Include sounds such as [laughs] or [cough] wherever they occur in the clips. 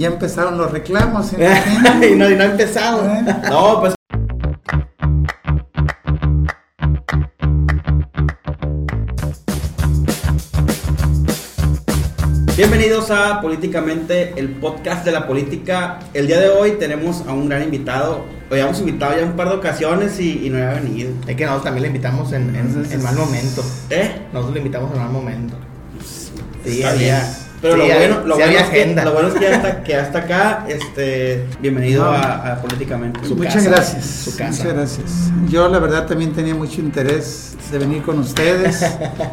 Ya empezaron los reclamos. [laughs] y, no, y no ha empezado. ¿Eh? No, pues. Bienvenidos a Políticamente, el podcast de la política. El día de hoy tenemos a un gran invitado. Lo habíamos invitado ya un par de ocasiones y, no había venido. Es que nosotros también le invitamos en, en, mal momento. ¿Eh? Nosotros le invitamos en mal momento. Sí, había. Pero lo, bueno, lo, bueno es que, lo bueno es que hasta, que hasta acá, este, bienvenido a, Políticamente. muchas gracias. Muchas gracias. Yo la verdad también tenía mucho interés de venir con ustedes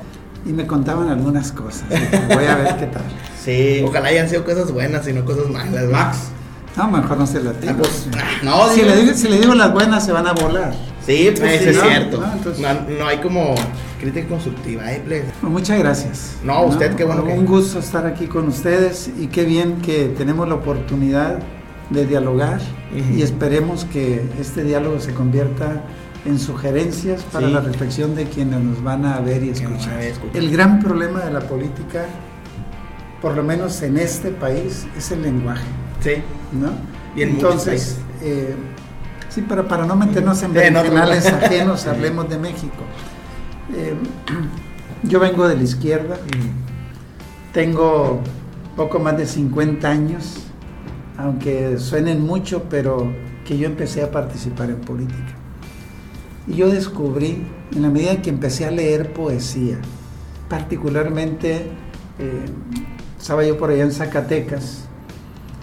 [laughs] y me contaban algunas cosas. Voy a ver qué tal. Sí. Ojalá hayan sido cosas buenas y no cosas malas. Max. No, mejor no se las digo. Ah, pues, no, si, le digo, si le digo las buenas se van a volar. Sí, pues sí, es cierto. No, hay como crítica constructiva, ¿eh? Pues muchas gracias. No, usted, qué bueno. Un gusto estar aquí con ustedes y qué bien que tenemos la oportunidad de dialogar y esperemos que este diálogo se convierta en sugerencias para la reflexión de quienes nos van a ver y escuchar. El gran problema de la política, por lo menos en este país, es el lenguaje. Sí. ¿No? Y Entonces, eh, sí, para, para no meternos en [laughs] canales ajenos, hablemos de México. Eh, [clears throat] yo vengo de la izquierda, tengo poco más de 50 años, aunque suenen mucho, pero que yo empecé a participar en política. Y yo descubrí, en la medida en que empecé a leer poesía, particularmente, eh, estaba yo por allá en Zacatecas,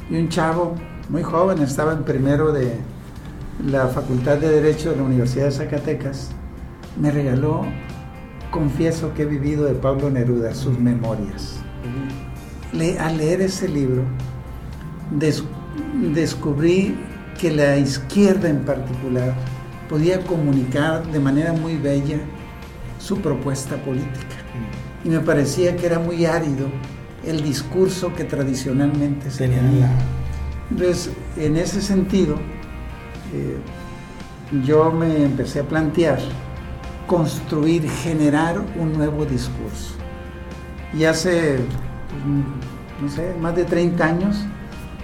y un chavo muy joven, estaba en primero de la Facultad de Derecho de la Universidad de Zacatecas, me regaló, confieso que he vivido de Pablo Neruda, sus memorias. al leer ese libro, descubrí que la izquierda en particular podía comunicar de manera muy bella su propuesta política. Y me parecía que era muy árido el discurso que tradicionalmente se tenía. Entonces, en ese sentido, eh, yo me empecé a plantear construir, generar un nuevo discurso. Y hace, pues, no sé, más de 30 años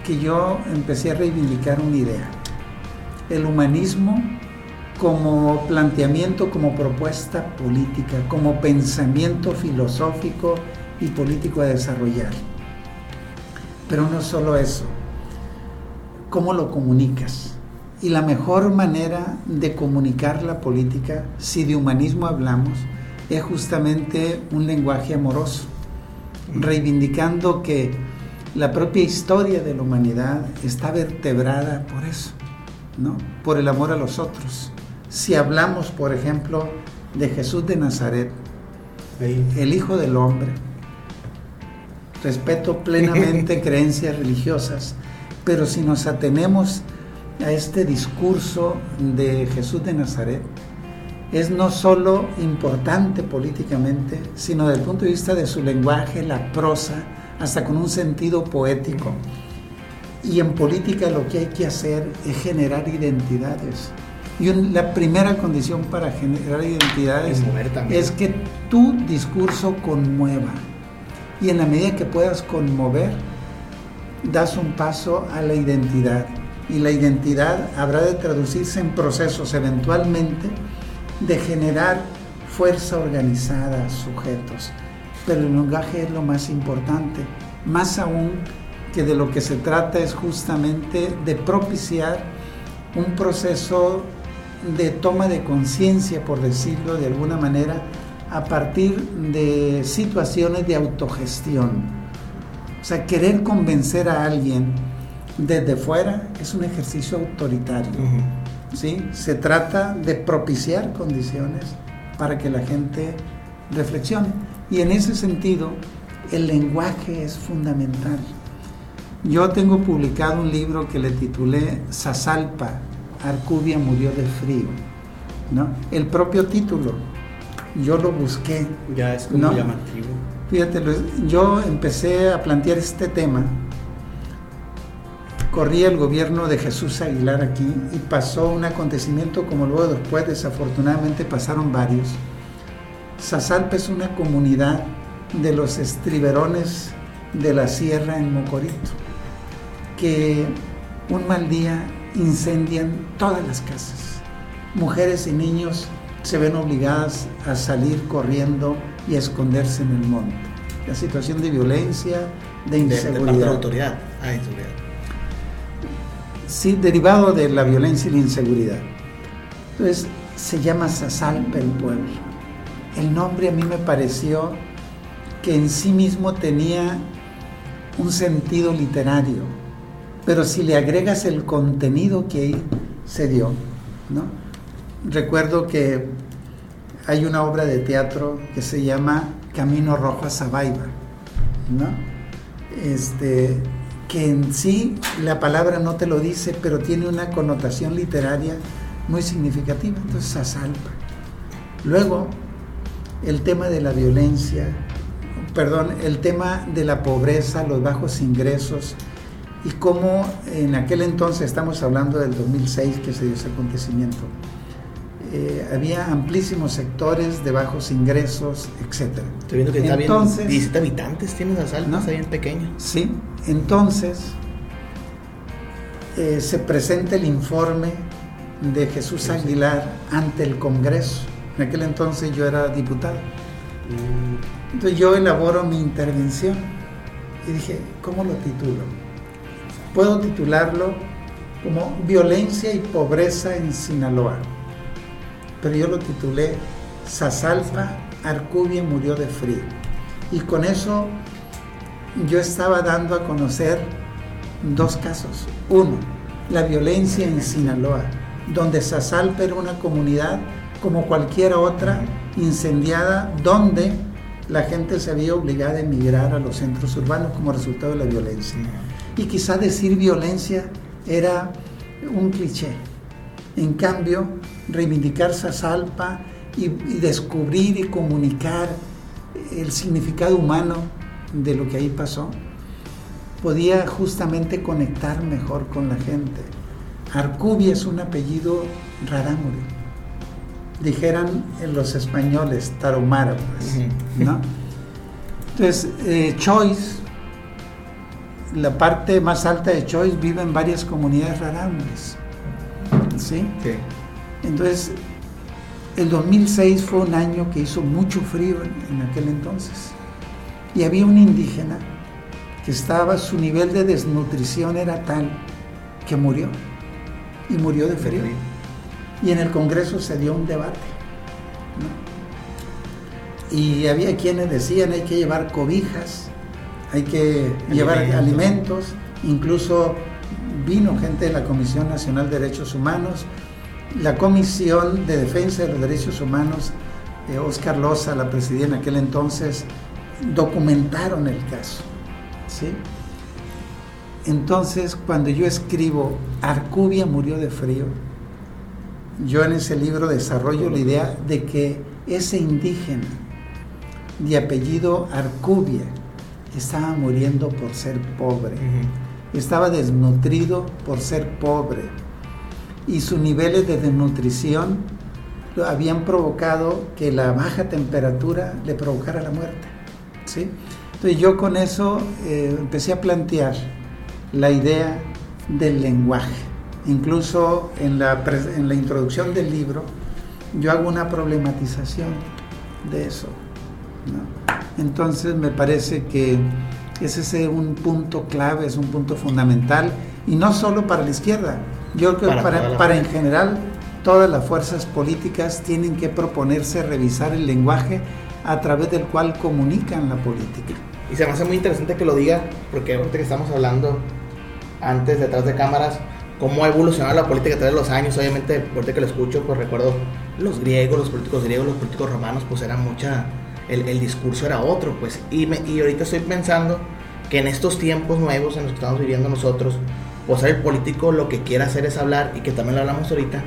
que yo empecé a reivindicar una idea. El humanismo como planteamiento, como propuesta política, como pensamiento filosófico y político a desarrollar. Pero no solo eso, ¿cómo lo comunicas? Y la mejor manera de comunicar la política, si de humanismo hablamos, es justamente un lenguaje amoroso, reivindicando que la propia historia de la humanidad está vertebrada por eso, ¿no? Por el amor a los otros. Si hablamos, por ejemplo, de Jesús de Nazaret, el Hijo del Hombre, respeto plenamente [laughs] creencias religiosas, pero si nos atenemos a este discurso de Jesús de Nazaret, es no solo importante políticamente, sino desde el punto de vista de su lenguaje, la prosa, hasta con un sentido poético. Y en política lo que hay que hacer es generar identidades. Y la primera condición para generar identidades es que tu discurso conmueva. Y en la medida que puedas conmover, das un paso a la identidad. Y la identidad habrá de traducirse en procesos eventualmente de generar fuerza organizada, sujetos. Pero el lenguaje es lo más importante. Más aún que de lo que se trata es justamente de propiciar un proceso de toma de conciencia, por decirlo de alguna manera, a partir de situaciones de autogestión. O sea, querer convencer a alguien desde fuera es un ejercicio autoritario. ¿sí? Se trata de propiciar condiciones para que la gente reflexione. Y en ese sentido, el lenguaje es fundamental. Yo tengo publicado un libro que le titulé Sasalpa, Arcubia murió de frío. ¿no? El propio título, yo lo busqué. Ya es como llamativo. Fíjate, yo empecé a plantear este tema. Corría el gobierno de Jesús Aguilar aquí y pasó un acontecimiento como luego después desafortunadamente pasaron varios. Sasalpa es una comunidad de los estriberones de la sierra en Mocorito que un mal día incendian todas las casas. Mujeres y niños se ven obligadas a salir corriendo y a esconderse en el monte. La situación de violencia, de inseguridad. De, de, la autoridad. Ah, inseguridad. Sí, derivado de la violencia y la inseguridad. Entonces, se llama Sasalpa el pueblo. El nombre a mí me pareció que en sí mismo tenía un sentido literario, pero si le agregas el contenido que ahí se dio, ¿no? Recuerdo que hay una obra de teatro que se llama Camino Rojo a Sabaiba, ¿no? Este, que en sí la palabra no te lo dice, pero tiene una connotación literaria muy significativa, entonces Sasalpa. Luego, el tema de la violencia, perdón, el tema de la pobreza, los bajos ingresos y cómo en aquel entonces, estamos hablando del 2006 que se dio ese acontecimiento, eh, había amplísimos sectores de bajos ingresos, etc. Estoy viendo que está entonces, bien, 17 habitantes tiene Sasalpa, ¿no? está bien pequeño. Sí, entonces eh, se presenta el informe de Jesús Aguilar ante el Congreso. En aquel entonces yo era diputado. Mm. Entonces yo elaboro mi intervención y dije, ¿cómo lo titulo? Puedo titularlo como Violencia y Pobreza en Sinaloa. Pero yo lo titulé Sasalpa, Arcubia murió de frío. Y con eso yo estaba dando a conocer dos casos. Uno, la violencia en Sinaloa donde Sasalpa era una comunidad como cualquier otra incendiada, donde la gente se había obligado a emigrar a los centros urbanos como resultado de la violencia. Y quizá decir violencia era un cliché. En cambio, reivindicar Sasalpa y, y descubrir y comunicar el significado humano de lo que ahí pasó, podía justamente conectar mejor con la gente. Arcubia es un apellido rarámuri. Dijeran en los españoles, taromara, pues, ¿no? Entonces, eh, Choice, la parte más alta de Choice, vive en varias comunidades rarámuris. ¿Sí? Sí. Entonces, el 2006 fue un año que hizo mucho frío en, aquel entonces. Y había un indígena que estaba, su nivel de desnutrición era tal que murió y murió de frío. Y en el Congreso se dio un debate. Y había quienes decían hay que llevar cobijas, hay que llevar alimentos, incluso vino gente de la Comisión Nacional de Derechos Humanos, la Comisión de Defensa de los Derechos Humanos, Oscar eh, Loza la presidía en aquel entonces, documentaron el caso. ¿sí? Entonces, cuando yo escribo Arcubia murió de frío, yo en ese libro desarrollo la idea de que ese indígena de apellido Arcubia estaba muriendo por ser pobre, estaba desnutrido por ser pobre y sus niveles de desnutrición habían provocado que la baja temperatura le provocara la muerte. ¿sí? Entonces yo con eso eh, empecé a plantear la idea del lenguaje. Incluso en la, en la introducción del libro yo hago una problematización de eso. Entonces me parece que ese es un punto clave, es un punto fundamental, y no solo para la izquierda, yo creo que para, para en general todas las fuerzas políticas tienen que proponerse revisar el lenguaje a través del cual comunican la política. Y se me hace muy interesante que lo diga, porque ahorita que estamos hablando antes detrás de cámaras, cómo ha evolucionado la política a través de los años. Obviamente, ahorita que lo escucho, pues recuerdo los griegos, los políticos griegos, los políticos romanos, pues era mucha, el, el discurso era otro, pues. Y, me, y ahorita estoy pensando que en estos tiempos nuevos en los que estamos viviendo nosotros, pues el político lo que quiere hacer es hablar, y que también lo hablamos ahorita,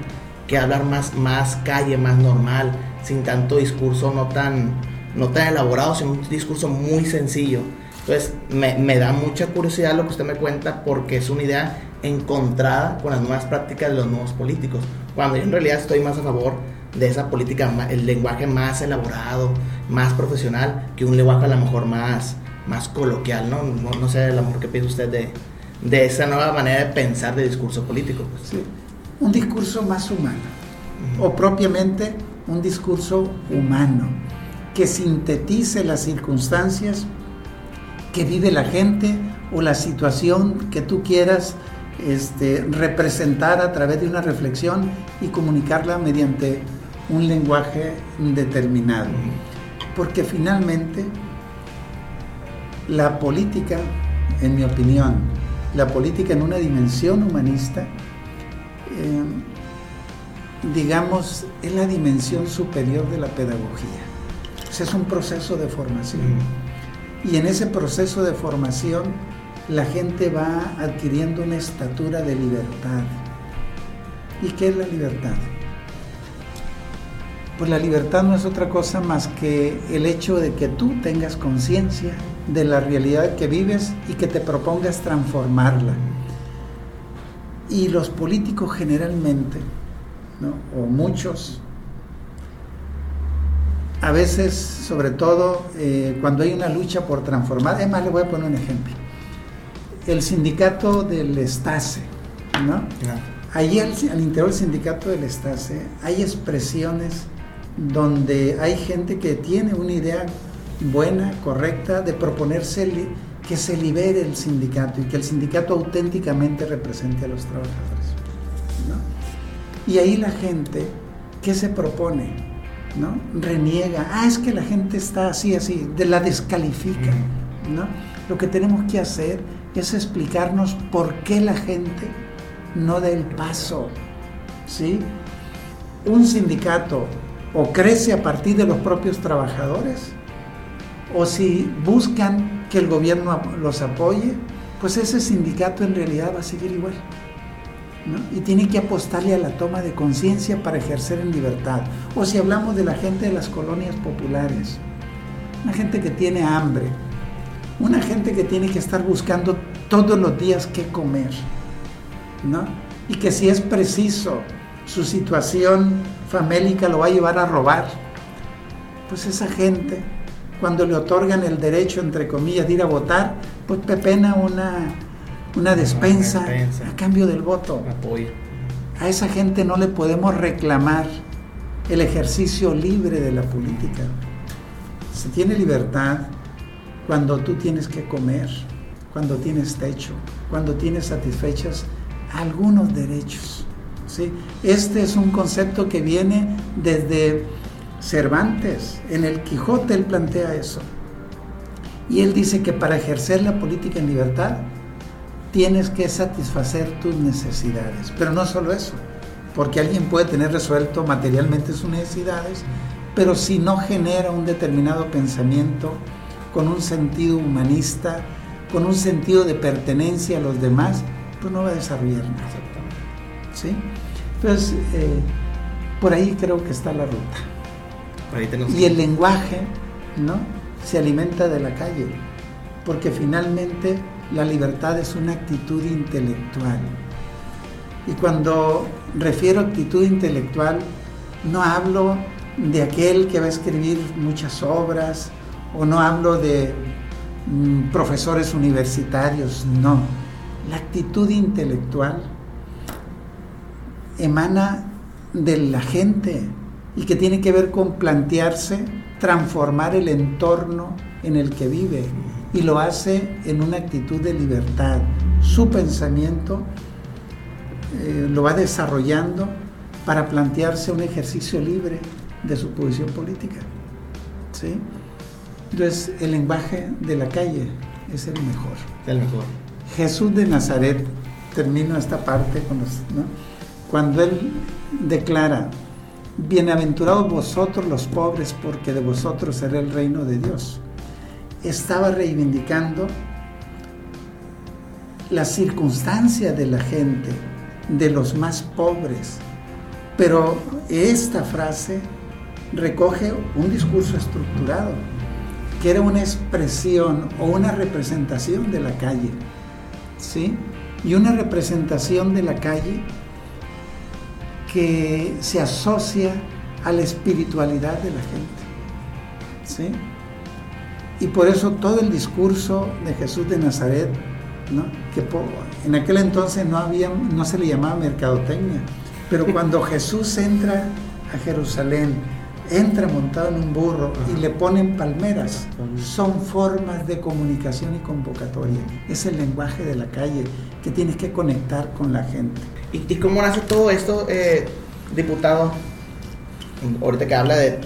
que hablar más, más calle, más normal, sin tanto discurso no tan, no tan elaborado, sino un discurso muy sencillo entonces, me, me, da mucha curiosidad lo que usted me cuenta porque es una idea encontrada con las nuevas prácticas de los nuevos políticos. Cuando yo en realidad estoy más a favor de esa política, el lenguaje más elaborado, más profesional, que un lenguaje a lo mejor más, más coloquial, ¿no? No, no sé el amor que piensa usted de, de esa nueva manera de pensar de discurso político. Pues. Sí. Un discurso más humano, o propiamente un discurso humano, que sintetice las circunstancias que vive la gente o la situación que tú quieras este, representar a través de una reflexión y comunicarla mediante un lenguaje determinado. Porque finalmente la política, en mi opinión, la política en una dimensión humanista, eh, digamos, es la dimensión superior de la pedagogía. es un proceso de formación. Y en ese proceso de formación, la gente va adquiriendo una estatura de libertad. ¿Y qué es la libertad? Pues la libertad no es otra cosa más que el hecho de que tú tengas conciencia de la realidad que vives y que te propongas transformarla. Y los políticos generalmente, o muchos, a veces, sobre todo eh, cuando hay una lucha por transformar, es más, le voy a poner un ejemplo. El sindicato del Estase, ¿no? Al, al, interior del sindicato del Estase hay expresiones donde hay gente que tiene una idea buena, correcta, de proponerse que se libere el sindicato y que el sindicato auténticamente represente a los trabajadores. Y ahí la gente, ¿qué se propone? ¿No? Reniega, ah, es que la gente está así, así, de la descalifica. ¿no? Lo que tenemos que hacer es explicarnos por qué la gente no da el paso. ¿sí? Un sindicato o crece a partir de los propios trabajadores, o si buscan que el gobierno los apoye, pues ese sindicato en realidad va a seguir igual. Y tiene que apostarle a la toma de conciencia para ejercer en libertad. O si hablamos de la gente de las colonias populares, una gente que tiene hambre, una gente que tiene que estar buscando todos los días qué comer, ¿no? Y que si es preciso su situación famélica lo va a llevar a robar. Pues esa gente, cuando le otorgan el derecho, entre comillas, de ir a votar, pues pepena una, una despensa, a cambio del voto. A esa gente no le podemos reclamar el ejercicio libre de la política. Se tiene libertad cuando tú tienes que comer, cuando tienes techo, cuando tienes satisfechas algunos derechos. Este es un concepto que viene desde Cervantes. En el Quijote él plantea eso. Y él dice que para ejercer la política en libertad tienes que satisfacer tus necesidades. Pero no solo eso, porque alguien puede tener resuelto materialmente sus necesidades, pero si no genera un determinado pensamiento con un sentido humanista, con un sentido de pertenencia a los demás, pues no va a desarrollar nada. ¿Sí? Entonces, eh, por ahí creo que está la ruta. Y el lenguaje, ¿no? Se alimenta de la calle, porque finalmente la libertad es una actitud intelectual. Y cuando refiero a actitud intelectual, no hablo de aquel que va a escribir muchas obras, o no hablo de mm, profesores universitarios, no. La actitud intelectual emana de la gente y que tiene que ver con plantearse transformar el entorno en el que vive y lo hace en una actitud de libertad. Su pensamiento eh, lo va desarrollando para plantearse un ejercicio libre de su posición política. ¿sí? Entonces, el lenguaje de la calle es el mejor. El mejor. Jesús de Nazaret, termino esta parte con los cuando Él declara, bienaventurados vosotros los pobres, porque de vosotros será el reino de Dios, estaba reivindicando la circunstancia de la gente, de los más pobres. Pero esta frase recoge un discurso estructurado, que era una expresión o una representación de la calle. ¿Sí? Y una representación de la calle que se asocia a la espiritualidad de la gente. ¿sí? Y por eso todo el discurso de Jesús de Nazaret, ¿no? que En aquel entonces no había, no se le llamaba mercadotecnia, pero [laughs] cuando Jesús entra a Jerusalén, entra montado en un burro y le ponen palmeras, son formas de comunicación y convocatoria. Es el lenguaje de la calle que tienes que conectar con la gente. ¿Y, y cómo nace todo esto, eh, diputado? Ahorita que habla de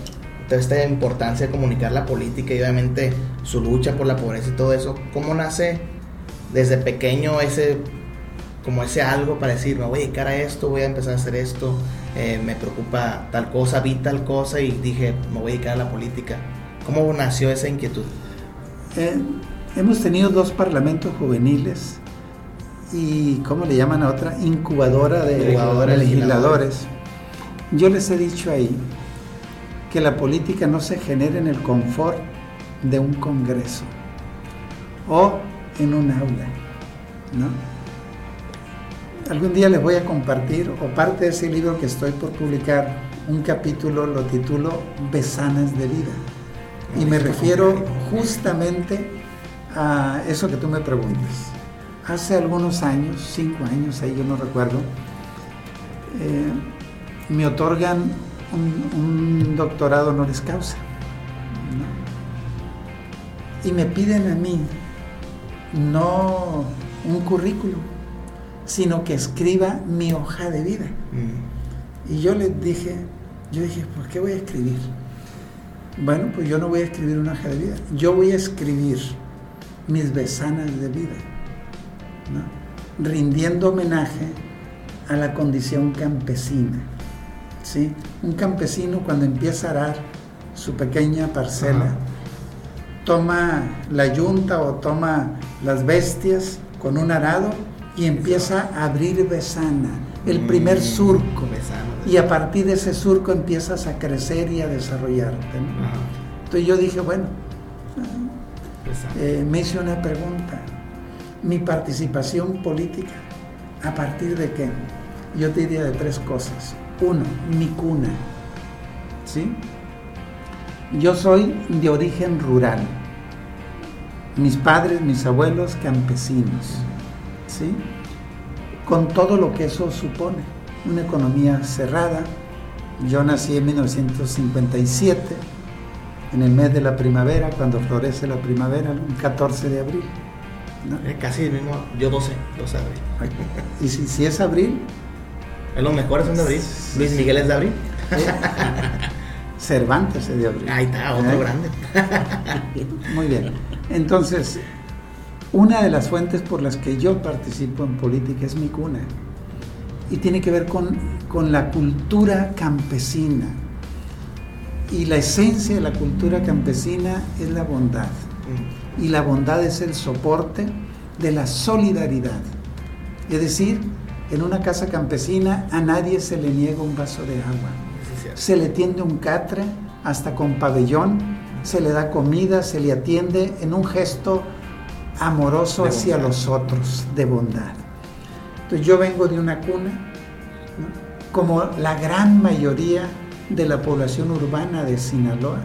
toda esta importancia de comunicar la política y obviamente su lucha por la pobreza y todo eso, ¿cómo nace desde pequeño ese como ese algo para decir, me voy a dedicar a esto, voy a empezar a hacer esto, eh, me preocupa tal cosa, vi tal cosa y dije, me voy a dedicar a la política. ¿Cómo nació esa inquietud? Eh, hemos tenido dos parlamentos juveniles y, ¿cómo le llaman a otra? Incubadora de, legisladores. Yo les he dicho ahí que la política no se genera en el confort de un congreso o en un aula, ¿no? Algún día les voy a compartir, o parte de ese libro que estoy por publicar, un capítulo lo titulo Besanas de vida. Y me refiero justamente a eso que tú me preguntas. Hace algunos años, cinco años, ahí yo no recuerdo, eh, me otorgan un, un doctorado honoris causa. ¿no? Y me piden a mí no un currículum, sino que escriba mi hoja de vida. Mm. Y yo les dije, yo dije, ¿por qué voy a escribir? Bueno, pues yo no voy a escribir una hoja de vida, yo voy a escribir mis besanas de vida, ¿no? rindiendo homenaje a la condición campesina. ¿sí? Un campesino cuando empieza a arar su pequeña parcela, Ajá. toma la yunta o toma las bestias con un arado y empieza a abrir besana, el primer Mm, surco. besana. Y a partir de ese surco empiezas a crecer y a desarrollarte. Entonces yo dije, bueno, eh, me hice una pregunta. Mi participación política, ¿a partir de qué? Yo te diría de tres cosas. Uno, mi cuna. ¿Sí? Yo soy de origen rural. Mis padres, mis abuelos, campesinos. ¿Sí? Con todo lo que eso supone. Una economía cerrada. Yo nací en 1957 en el mes de la primavera, cuando florece la primavera, un 14 de abril. ¿No? Casi el mismo, yo 12, 12 de abril. [laughs] Y si, si es abril, Es los mejores son de abril. Luis Miguel es de abril. [laughs] Cervantes es de abril. Ahí está, otro ¿Eh? grande. [laughs] Muy bien. Entonces, una de las fuentes por las que yo participo en política es mi cuna. Y tiene que ver con, con la cultura campesina. Y la esencia de la cultura campesina es la bondad. Mm. Y la bondad es el soporte de la solidaridad. Es decir, en una casa campesina a nadie se le niega un vaso de agua. Se le tiende un catre hasta con pabellón, se le da comida, se le atiende en un gesto amoroso De hacia bondad. los otros, de bondad. Entonces yo vengo de una cuna, ¿no? como la gran mayoría de la población urbana de Sinaloa,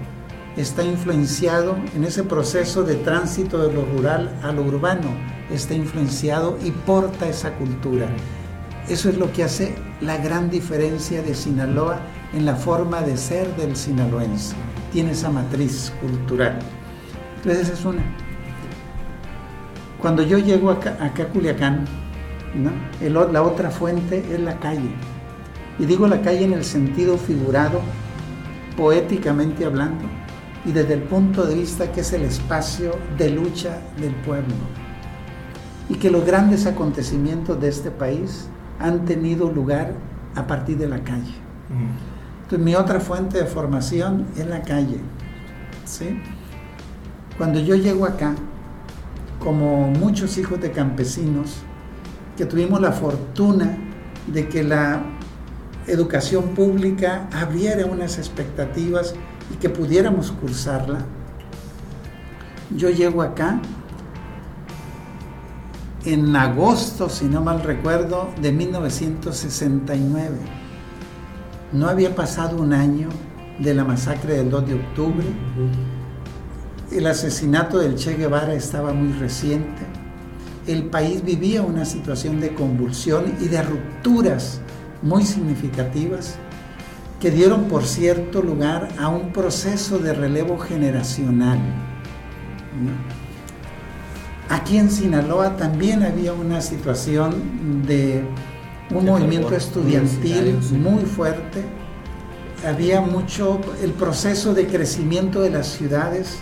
está influenciado en ese proceso de tránsito de lo rural a lo urbano, está influenciado y porta esa cultura. Eso es lo que hace la gran diferencia de Sinaloa en la forma de ser del sinaloense. Tiene esa matriz cultural. Entonces es una. Cuando yo llego acá, a Culiacán, la otra fuente es la calle. Y digo la calle en el sentido figurado, poéticamente hablando, y desde el punto de vista que es el espacio de lucha del pueblo. Y que los grandes acontecimientos de este país han tenido lugar a partir de la calle. Entonces mi otra fuente de formación es la calle. ¿sí? Cuando yo llego acá, como muchos hijos de campesinos, que tuvimos la fortuna de que la educación pública abriera unas expectativas y que pudiéramos cursarla, yo llego acá en agosto, si no mal recuerdo, de 1969. No había pasado un año de la masacre del 2 de octubre. El asesinato del Che Guevara estaba muy reciente. el país vivía una situación de convulsión y de rupturas muy significativas que dieron, por cierto, lugar a un proceso de relevo generacional. Aquí en Sinaloa también había una situación de un movimiento estudiantil muy fuerte. Había mucho, el proceso de crecimiento de las ciudades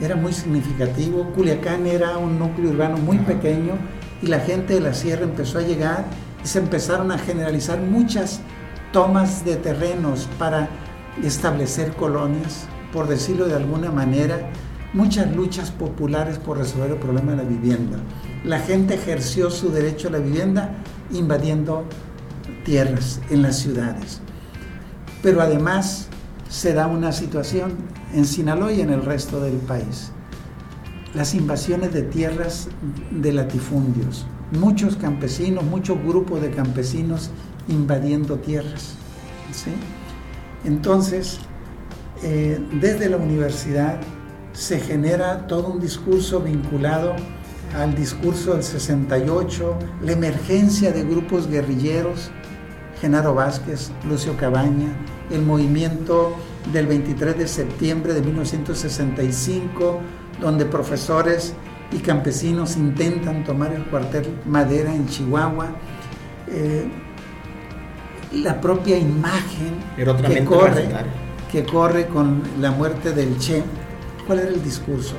era muy significativo. Culiacán era un núcleo urbano muy pequeño y la gente de la sierra empezó a llegar y se empezaron a generalizar muchas tomas de terrenos para establecer colonias, por decirlo de alguna manera, muchas luchas populares por resolver el problema de la vivienda. La gente ejerció su derecho a la vivienda invadiendo tierras en las ciudades. Pero además se da una situación en Sinaloa y en el resto del país. Las invasiones de tierras de latifundios. Muchos campesinos, muchos grupos de campesinos invadiendo tierras. Entonces, eh, desde la universidad se genera todo un discurso vinculado al discurso del 68, la emergencia de grupos guerrilleros, Genaro Vázquez, Lucio Cabaña, el movimiento del 23 de septiembre de 1965, donde profesores y campesinos intentan tomar el cuartel Madera en Chihuahua. Eh, la propia imagen que corre, que corre con la muerte del Che ¿Cuál era el discurso?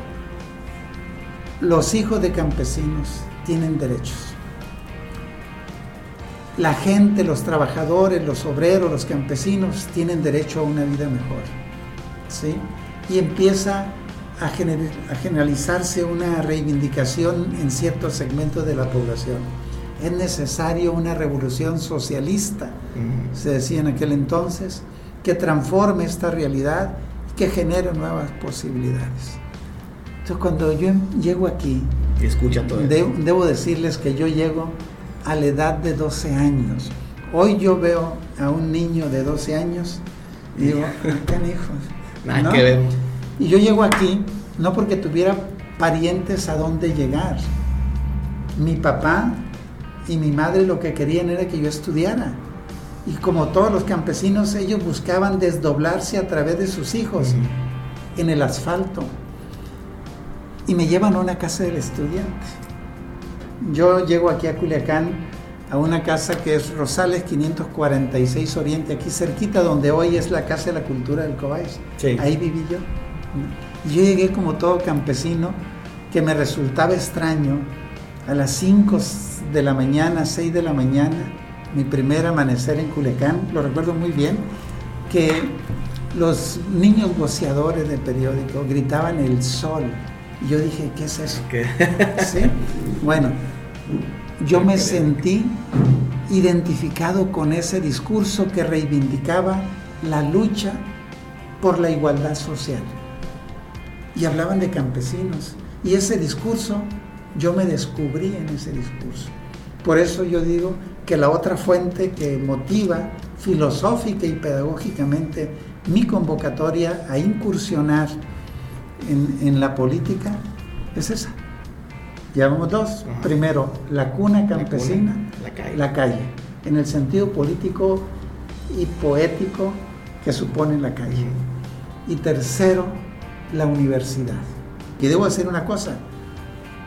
Los hijos de campesinos tienen derechos. La gente, los trabajadores, los obreros, los campesinos tienen derecho a una vida mejor. ¿sí? Y empieza a, generalizarse una reivindicación en ciertos segmentos de la población. Es necesario una revolución socialista, se decía en aquel entonces, que transforme esta realidad que genere nuevas posibilidades. Entonces cuando yo llego aquí, escucha todo debo decirles que yo llego a la edad de 12 años. Hoy yo veo a un niño de 12 años y digo, ¿qué hijos? [laughs] Nada que ver. Y yo llego aquí no porque tuviera parientes a dónde llegar. Mi papá y mi madre lo que querían era que yo estudiara. Y como todos los campesinos, ellos buscaban desdoblarse a través de sus hijos en el asfalto. Y me llevan a una casa del estudiante. Yo llego aquí a Culiacán, a una casa que es Rosales 546 Oriente, aquí cerquita donde hoy es la Casa de la Cultura del Cobáis. Ahí viví yo. yo llegué como todo campesino, que me resultaba extraño, a las 5 de la mañana, 6 de la mañana, mi primer amanecer en Culiacán, lo recuerdo muy bien, que los niños boceadores de periódico gritaban el sol. Y yo dije, ¿qué es eso? [laughs] ¿Sí? Bueno, yo me sentí identificado con ese discurso que reivindicaba la lucha por la igualdad social. Y hablaban de campesinos. Y ese discurso, yo me descubrí en ese discurso. Por eso yo digo que la otra fuente que motiva filosófica y pedagógicamente mi convocatoria a incursionar en, la política es esa. Llevamos dos. Primero, la cuna campesina, la, calle. en el sentido político y poético que supone la calle. Y tercero, la universidad. Y debo hacer una cosa,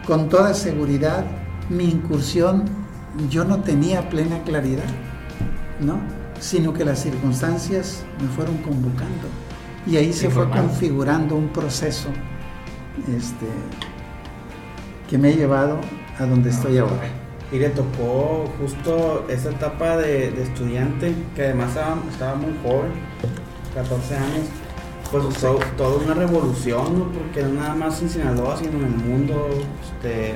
con toda seguridad, mi incursión yo no tenía plena claridad, ¿no? Sino que las circunstancias me fueron convocando. Y ahí se fue configurando un proceso este, que me ha llevado a donde estoy ahora. Y le tocó justo esa etapa de, estudiante, que además estaba, muy joven, 14 años, pues todo, toda una revolución, porque no nada más en Sinaloa, sino en el mundo, este,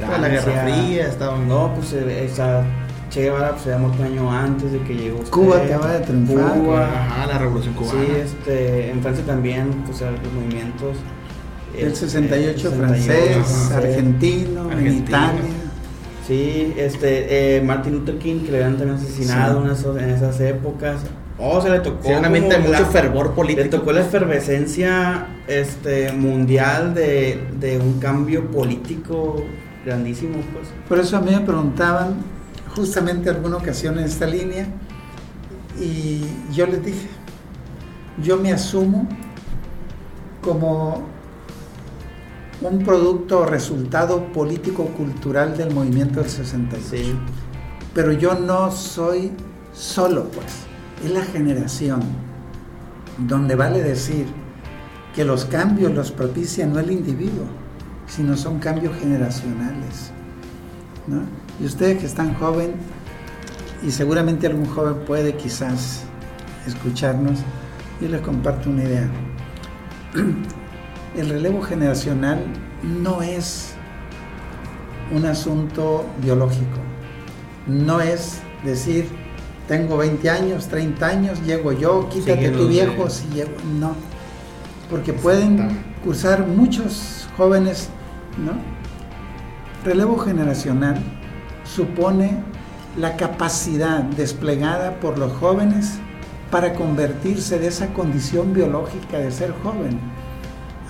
la Guerra Fría, estaba... No, pues eh, esa Che Guevara pues, se había muerto un año antes de que llegó Cuba acaba de triunfar. Cuba, ajá, la Revolución Cubana. Sí, este, en Francia también, pues los movimientos. El 68 este, francés, argentino, en Italia. Sí, este, eh, Martin Luther King, que le habían también asesinado en esas épocas. Oh, se le tocó. Sí, mucho fervor político. Le tocó la efervescencia este, mundial de, de un cambio político grandísimo, pues. Por eso a mí me preguntaban justamente alguna ocasión en esta línea y yo les dije, yo me asumo como un producto o resultado político-cultural del movimiento del 68. Sí. Pero yo no soy solo, pues. Es la generación donde vale decir que los cambios los propicia no el individuo, sino son cambios generacionales. ¿no? Y ustedes que están joven, y seguramente algún joven puede quizás escucharnos, yo les comparto una idea. [clears throat] El relevo generacional no es un asunto biológico, no es decir, tengo 20 años, 30 años, llego yo, quítate tu viejo, si llego, no, porque pueden cursar muchos jóvenes, ¿no? Relevo generacional supone la capacidad desplegada por los jóvenes para convertirse de esa condición biológica de ser joven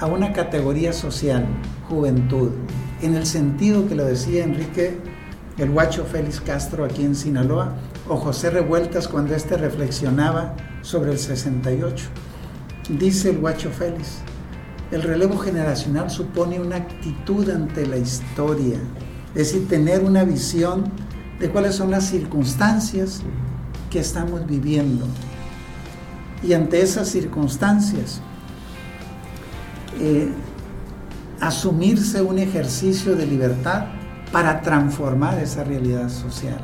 a una categoría social, juventud, en el sentido que lo decía Enrique el guacho Félix Castro aquí en Sinaloa o José Revueltas cuando éste reflexionaba sobre el 68. Dice el guacho Félix, el relevo generacional supone una actitud ante la historia, es decir, tener una visión de cuáles son las circunstancias que estamos viviendo. Y ante esas circunstancias, eh, asumirse un ejercicio de libertad para transformar esa realidad social,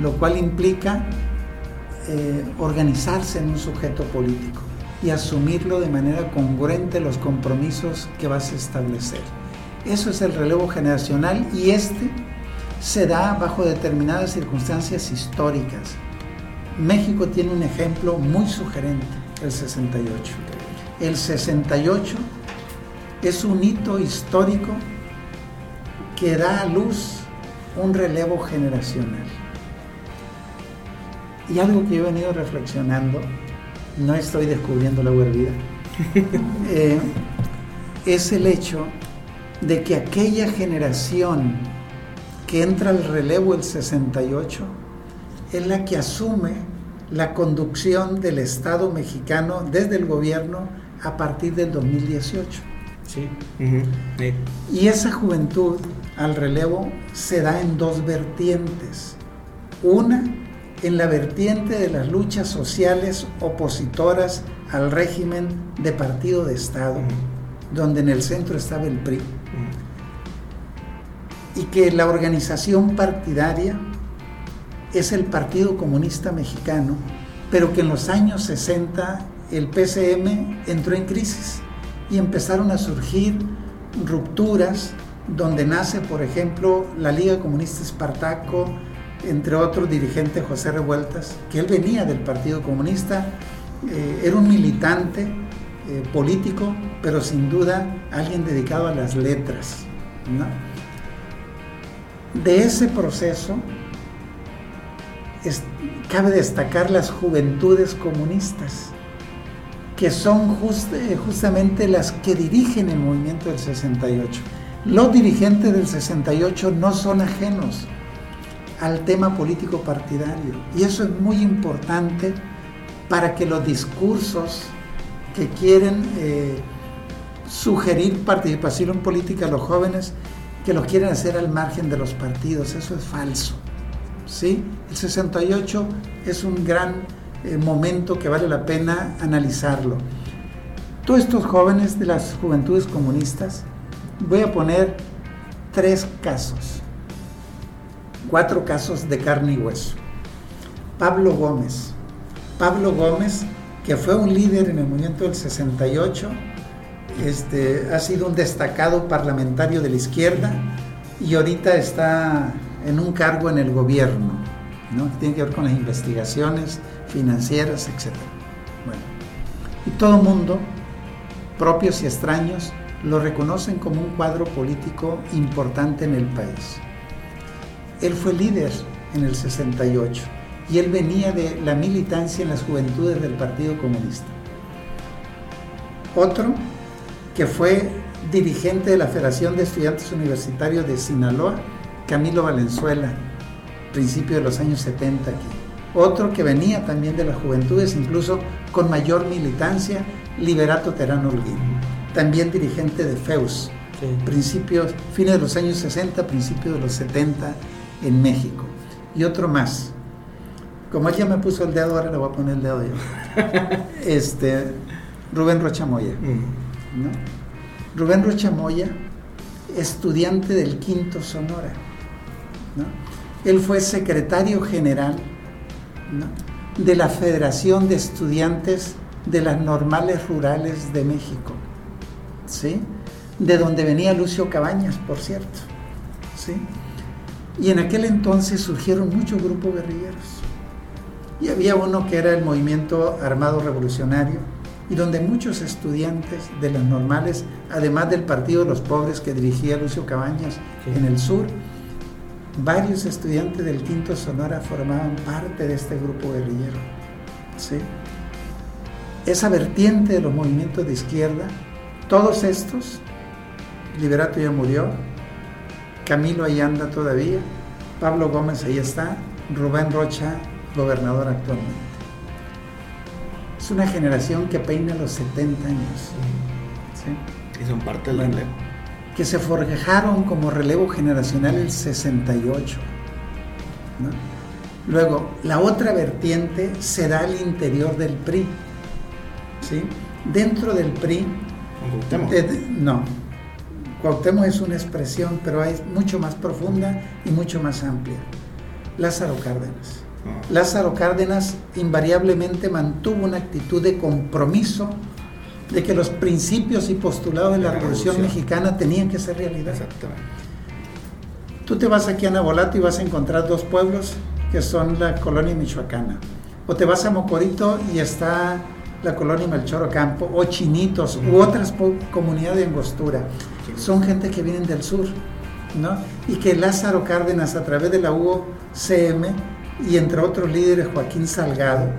lo cual implica eh, organizarse en un sujeto político y asumirlo de manera congruente los compromisos que vas a establecer. Eso es el relevo generacional y este se da bajo determinadas circunstancias históricas. México tiene un ejemplo muy sugerente, el 68. El 68 es un hito histórico que da a luz un relevo generacional. Y algo que yo he venido reflexionando, no estoy descubriendo la hervida, [laughs] eh, es el hecho de que aquella generación que entra al relevo el 68 es la que asume la conducción del Estado mexicano desde el gobierno a partir del 2018. Sí. Sí. Y esa juventud al relevo se da en dos vertientes. Una, en la vertiente de las luchas sociales opositoras al régimen de partido de Estado, donde en el centro estaba el PRI, y que la organización partidaria es el Partido Comunista Mexicano, pero que en los años 60 el PCM entró en crisis y empezaron a surgir rupturas donde nace, por ejemplo, la Liga Comunista Espartaco, entre otros dirigente José Revueltas, que él venía del Partido Comunista, eh, era un militante eh, político, pero sin duda alguien dedicado a las letras. ¿no? De ese proceso es- cabe destacar las juventudes comunistas, que son just- justamente las que dirigen el movimiento del 68. Los dirigentes del 68 no son ajenos al tema político partidario y eso es muy importante para que los discursos que quieren eh, sugerir participación política a los jóvenes, que los quieren hacer al margen de los partidos, eso es falso. ¿sí? El 68 es un gran eh, momento que vale la pena analizarlo. Todos estos jóvenes de las juventudes comunistas, voy a poner tres casos, cuatro casos de carne y hueso. Pablo Gómez. Pablo Gómez, que fue un líder en el movimiento del 68, este, ha sido un destacado parlamentario de la izquierda y ahorita está en un cargo en el gobierno, ¿no? que tiene que ver con las investigaciones financieras, etc. Bueno, y todo el mundo, propios y extraños, lo reconocen como un cuadro político importante en el país. Él fue líder en el 68 y él venía de la militancia en las juventudes del Partido Comunista. Otro que fue dirigente de la Federación de Estudiantes Universitarios de Sinaloa, Camilo Valenzuela, principio de los años 70 aquí. Otro que venía también de las juventudes, incluso con mayor militancia, Liberato Terano Holguín, también dirigente de FEUS, principios, fines de los años 60, principios de los 70 en México. Y otro más. Como él ya me puso el dedo, ahora le voy a poner el dedo yo. [laughs] este, Rubén Rochamoya. Mm. ¿no? Rubén Rochamoya, estudiante del quinto Sonora. ¿no? Él fue secretario general ¿no? de la Federación de Estudiantes de las Normales Rurales de México. ¿sí? De donde venía Lucio Cabañas, por cierto. ¿sí? Y en aquel entonces surgieron muchos grupos guerrilleros. Y había uno que era el Movimiento Armado Revolucionario, y donde muchos estudiantes de las normales, además del Partido de los Pobres que dirigía Lucio Cabañas Sí. en el sur, varios estudiantes del Quinto Sonora formaban parte de este grupo guerrillero. ¿sí? Esa vertiente de los movimientos de izquierda, todos estos, Liberato ya murió, Camilo ahí anda todavía, Pablo Gómez ahí está, Rubén Rocha, gobernador actualmente. Es una generación que peina los 70 años, ¿sí? Y son parte del Bueno. relevo. que se forjaron como relevo generacional el 68. ¿no? Luego, la otra vertiente se da al interior del PRI. ¿sí? Dentro del PRI, de- de- no, Cuauhtémoc es una expresión, pero es mucho más profunda y mucho más amplia. Lázaro Cárdenas. Ah. Lázaro Cárdenas invariablemente mantuvo una actitud de compromiso de que los principios y postulados de la, La Revolución, revolución. Mexicana tenían que ser realidad. Exactamente. Tú te vas aquí a Nabolato y vas a encontrar dos pueblos que son la colonia michoacana. O te vas a Mocorito y está la colonia Melchor Ocampo, o Chinitos, u otras comunidades de Angostura. Son gente que vienen del sur, ¿no? Y que Lázaro Cárdenas, a través de la UOCM y entre otros líderes, Joaquín Salgado,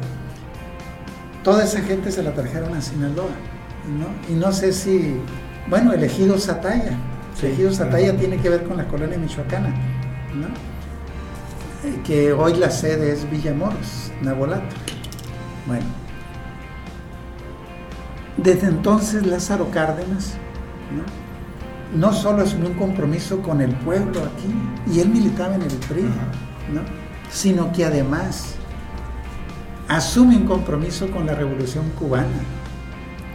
toda esa gente se la trajeron a Sinaloa, ¿no? Y no sé si, bueno, Sataya. Sí, Elegido Sataya ajá. tiene que ver con la colonia michoacana, ¿no? Eh, Que hoy la sede es Villamoros, Nabolato. Bueno. Desde entonces Lázaro Cárdenas, ¿no? no solo asumió un compromiso con el pueblo aquí, y él militaba en el PRI. ¿no? sino que además asume un compromiso con la revolución cubana.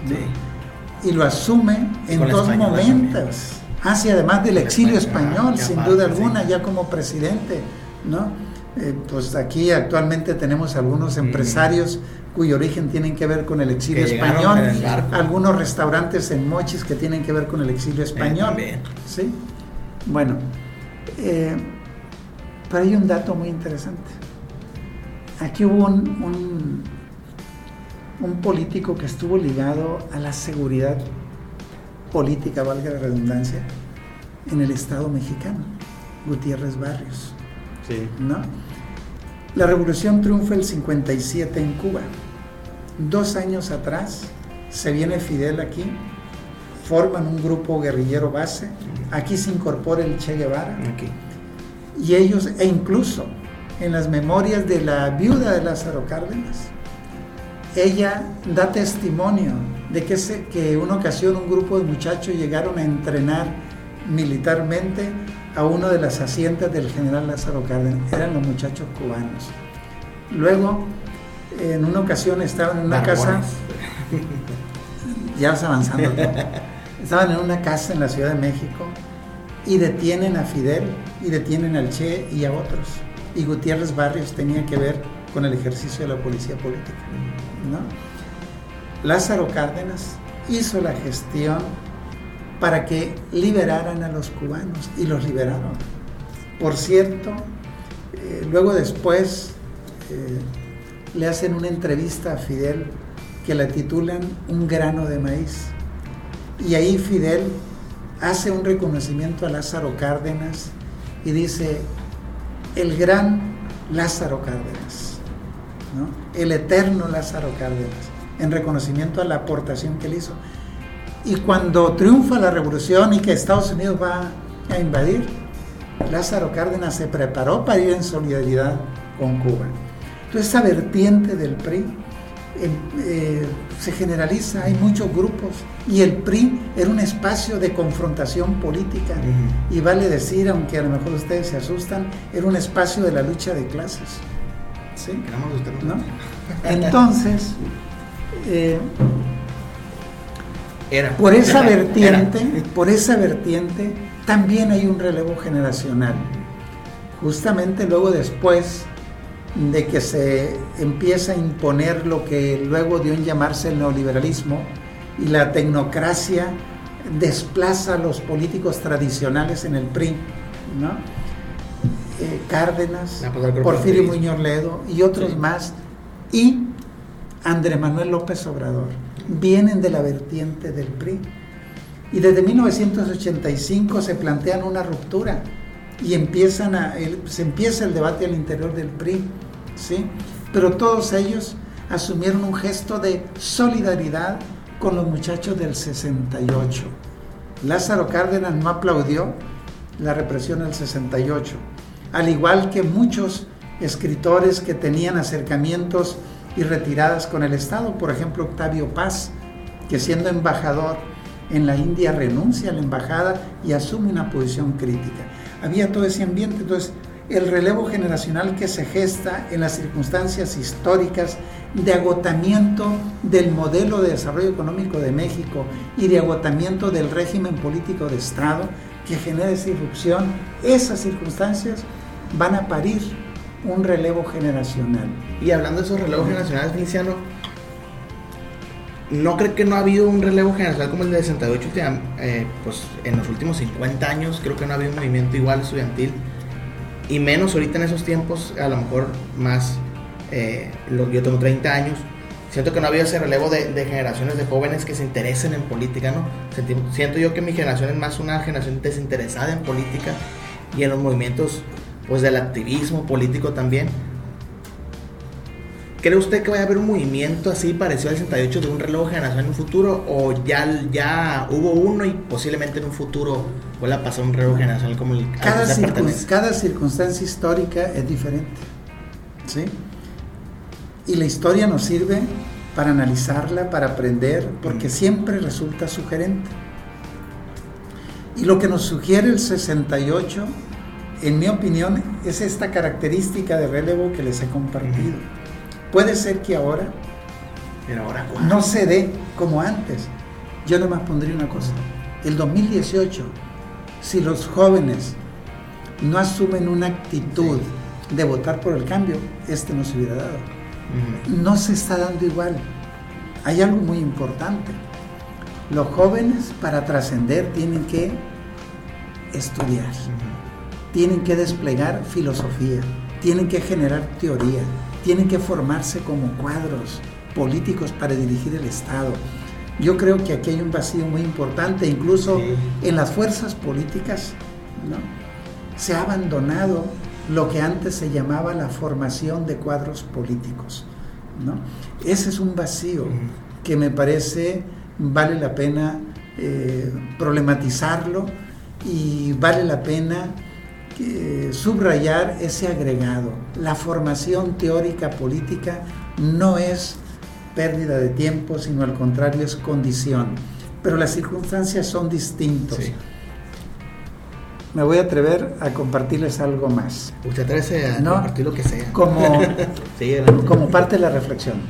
¿no? Sí. Y lo asume en Con dos momentos. Hacia además del exilio español, sin aparte, duda sí. alguna, ya como presidente, ¿no? Eh, pues aquí actualmente tenemos algunos empresarios cuyo origen tienen que ver con el exilio español, el algunos restaurantes en Mochis que tienen que ver con el exilio español. también. ¿sí? Bueno, eh, pero hay un dato muy interesante. Aquí hubo un, un, un político que estuvo ligado a la seguridad política, valga la redundancia, en el Estado mexicano, Gutiérrez Barrios. Sí. ¿no? La revolución triunfa el 57 en Cuba. Dos años atrás se viene Fidel aquí, forman un grupo guerrillero base, aquí se incorpora el Che Guevara y ellos, e incluso en las memorias de la viuda de Lázaro Cárdenas, ella da testimonio de que, se, que una ocasión un grupo de muchachos llegaron a entrenar militarmente a una de las haciendas del general Lázaro Cárdenas. Eran los muchachos cubanos. Luego, en una ocasión estaban en una casa, [laughs] ya vas avanzando, ¿no? [laughs] estaban en una casa en la Ciudad de México y detienen a Fidel y detienen al Che y a otros. Y Gutiérrez Barrios tenía que ver con el ejercicio de la policía política. ¿no? Lázaro Cárdenas hizo la gestión para que liberaran a los cubanos y los liberaron. Por cierto, eh, luego después eh, le hacen una entrevista a Fidel que la titulan Un grano de maíz. Y ahí Fidel hace un reconocimiento a Lázaro Cárdenas y dice, el gran Lázaro Cárdenas, el eterno Lázaro Cárdenas, en reconocimiento a la aportación que él hizo. Y cuando triunfa la revolución y que Estados Unidos va a invadir, Lázaro Cárdenas se preparó para ir en solidaridad con Cuba. Entonces esa vertiente del PRI eh, se generaliza, hay muchos grupos y el PRI era un espacio de confrontación política y vale decir, aunque a lo mejor ustedes se asustan, era un espacio de la lucha de clases. ¿Sí? ¿No? Entonces, eh, era. por esa vertiente, por esa vertiente, también hay un relevo generacional. Justamente luego después de que se empieza a imponer lo que luego dio en llamarse el neoliberalismo y la tecnocracia desplaza a los políticos tradicionales en el PRI, ¿no? Eh, Cárdenas, ah, pues Porfirio Muñoz Ledo y otros más, y Andrés Manuel López Obrador, vienen de la vertiente del PRI. Y desde 1985 se plantean una ruptura y empiezan a, se empieza el debate al interior del PRI, ¿sí? Pero todos ellos asumieron un gesto de solidaridad con los muchachos del 68. Lázaro Cárdenas no aplaudió la represión del 68, al igual que muchos escritores que tenían acercamientos y retiradas con el Estado, por ejemplo Octavio Paz, que siendo embajador en la India renuncia a la embajada y asume una posición crítica había todo ese ambiente. Entonces, el relevo generacional que se gesta en las circunstancias históricas de agotamiento del modelo de desarrollo económico de México y de agotamiento del régimen político de Estado que genera esa irrupción, esas circunstancias van a parir un relevo generacional. Y hablando de esos relevos generacionales, Feliciano, no creo que no ha habido un relevo generacional como el de 68, eh, pues en los últimos 50 años creo que no ha habido un movimiento igual estudiantil y menos ahorita en esos tiempos, a lo mejor más, eh, yo tengo 30 años, siento que no ha habido ese relevo de, generaciones de jóvenes que se interesen en política, ¿no? Siento yo que mi generación es más una generación desinteresada en política y en los movimientos, pues del activismo político también ¿Cree usted que vaya a haber un movimiento así parecido al 68 de un reloj generacional en un futuro? ¿O ya, ya hubo uno y posiblemente en un futuro vuelva a pasar un reloj generacional como el cada, cada circunstancia histórica es diferente. ¿sí? Y la historia nos sirve para analizarla, para aprender, porque siempre resulta sugerente. Y lo que nos sugiere el 68, en mi opinión, es esta característica de relevo que les he compartido. Puede ser que ahora, ahora no se dé como antes. Yo nomás pondría una cosa. El 2018, si los jóvenes no asumen una actitud de votar por el cambio, este no se hubiera dado. No se está dando igual. Hay algo muy importante. Los jóvenes para trascender tienen que estudiar, tienen que desplegar filosofía, tienen que generar teoría, tienen que formarse como cuadros políticos para dirigir el Estado. Yo creo que aquí hay un vacío muy importante, incluso en las fuerzas políticas, ¿no? se ha abandonado lo que antes se llamaba la formación de cuadros políticos. ¿no? Ese es un vacío que me parece vale la pena eh, problematizarlo y vale la pena subrayar ese agregado. La formación teórica política no es pérdida de tiempo, sino al contrario es condición. Pero las circunstancias son distintas. Me voy a atrever a compartirles algo más. Usted atreve a compartir lo que sea. Como, [laughs] como parte de la reflexión.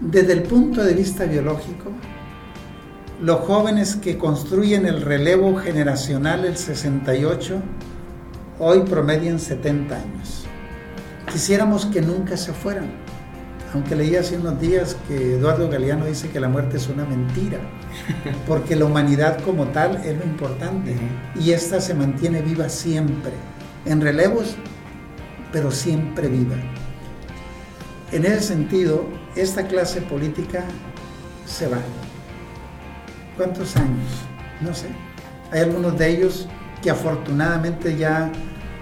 Desde el punto de vista biológico, los jóvenes que construyen el relevo generacional el 68 hoy promedian 70 años. Quisiéramos que nunca se fueran, aunque leí hace unos días que Eduardo Galeano dice que la muerte es una mentira, [laughs] porque la humanidad como tal es lo importante y esta se mantiene viva siempre, en relevos, pero siempre viva. En ese sentido, esta clase política se va. ¿Cuántos años? No sé. Hay algunos de ellos que afortunadamente ya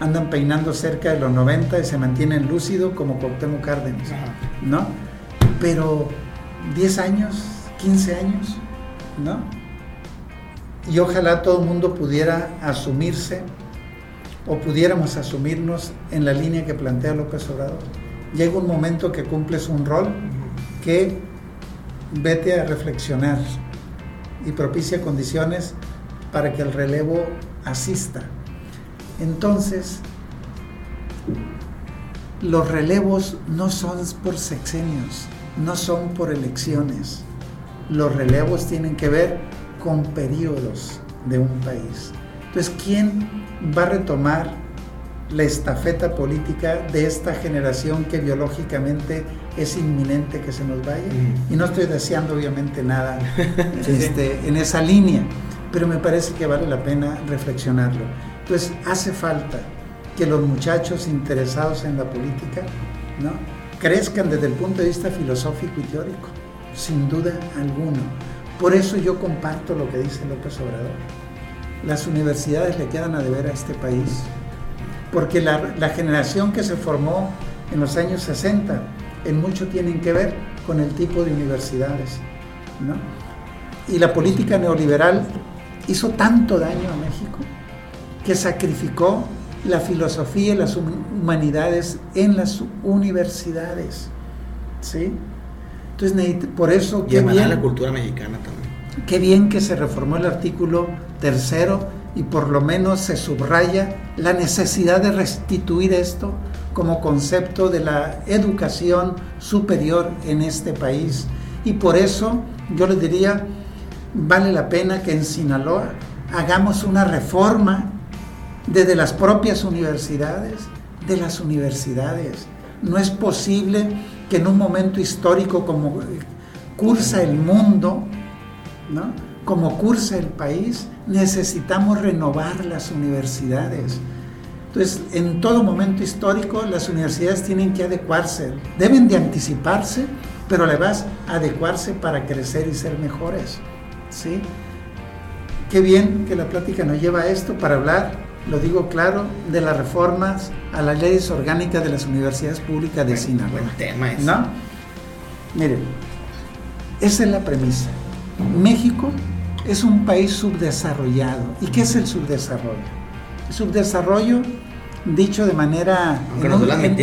andan peinando cerca de los 90 y se mantienen lúcidos como Cuauhtémoc Cárdenas, ¿no? Pero 10 años, 15 años, ¿no? Y ojalá todo el mundo pudiera asumirse o pudiéramos asumirnos en la línea que plantea López Obrador. Llega un momento que cumples un rol que vete a reflexionar y propicia condiciones para que el relevo asista. Entonces, los relevos no son por sexenios, no son por elecciones. Los relevos tienen que ver con periodos de un país. Entonces, ¿quién va a retomar la estafeta política de esta generación que biológicamente es inminente que se nos vaya? Y no estoy deseando obviamente nada [laughs] este, en esa línea, pero me parece que vale la pena reflexionarlo. Entonces, hace falta que los muchachos interesados en la política ¿no? crezcan desde el punto de vista filosófico y teórico, sin duda alguna. Por eso yo comparto lo que dice López Obrador. Las universidades le quedan a deber a este país, porque la, la generación que se formó en los años 60 en mucho tienen que ver con el tipo de universidades. ¿no? Y la política neoliberal hizo tanto daño a México que sacrificó la filosofía y las humanidades en las universidades. ¿Sí? Entonces, por eso... Y bien, la cultura mexicana también. Qué bien que se reformó el artículo tercero y por lo menos se subraya la necesidad de restituir esto como concepto de la educación superior en este país. Y por eso yo les diría, vale la pena que en Sinaloa hagamos una reforma desde las propias universidades, de las universidades. No es posible que en un momento histórico como cursa el mundo, ¿no? como cursa el país, necesitamos renovar las universidades. Entonces, en todo momento histórico, las universidades tienen que adecuarse, deben de anticiparse, pero además adecuarse para crecer y ser mejores. ¿sí? Qué bien que la plática nos lleva a esto para hablar lo digo claro, de las reformas a las leyes orgánicas de las universidades públicas de Sinaloa. Buen tema eso. ¿No? Miren, esa es la premisa. México es un país subdesarrollado. ¿Y qué es el subdesarrollo? El subdesarrollo, dicho de manera... Aunque nos ¿no? En,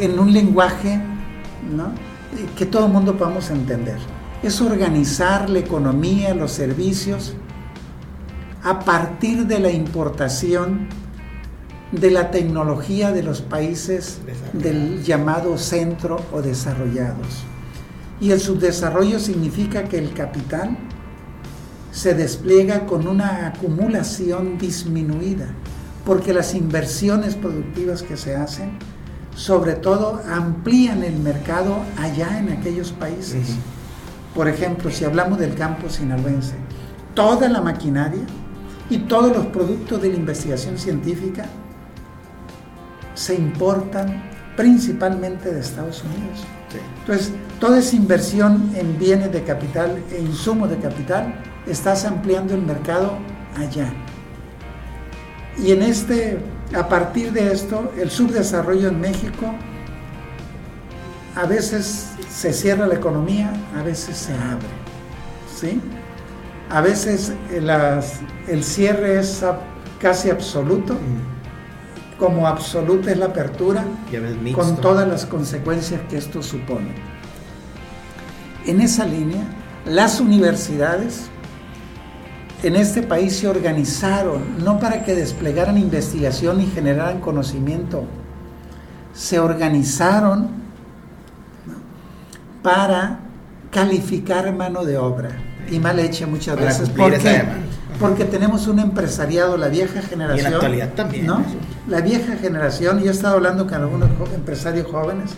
en un lenguaje ¿no? que todo el mundo podamos entender. Es organizar la economía, los servicios, a partir de la importación de la tecnología de los países del llamado centro o desarrollados. Y el subdesarrollo significa que el capital se despliega con una acumulación disminuida, porque las inversiones productivas que se hacen, sobre todo, amplían el mercado allá en aquellos países. Por ejemplo, si hablamos del campo sinaloense, toda la maquinaria y todos los productos de la investigación científica se importan principalmente de Estados Unidos. Entonces, toda esa inversión en bienes de capital e insumos de capital, estás ampliando el mercado allá. Y en este, a partir de esto, el subdesarrollo en México, a veces se cierra la economía, a veces se abre. ¿Sí? A veces el cierre es casi absoluto, mm. como absoluta es la apertura, con todas las consecuencias que esto supone. En esa línea, las universidades en este país se organizaron, no para que desplegaran investigación y generaran conocimiento, se organizaron para calificar mano de obra y mal hecha muchas veces. ¿Por qué? Porque tenemos un empresariado, la vieja generación. Y en la actualidad también. ¿no? La vieja generación, yo he estado hablando con algunos empresarios jóvenes,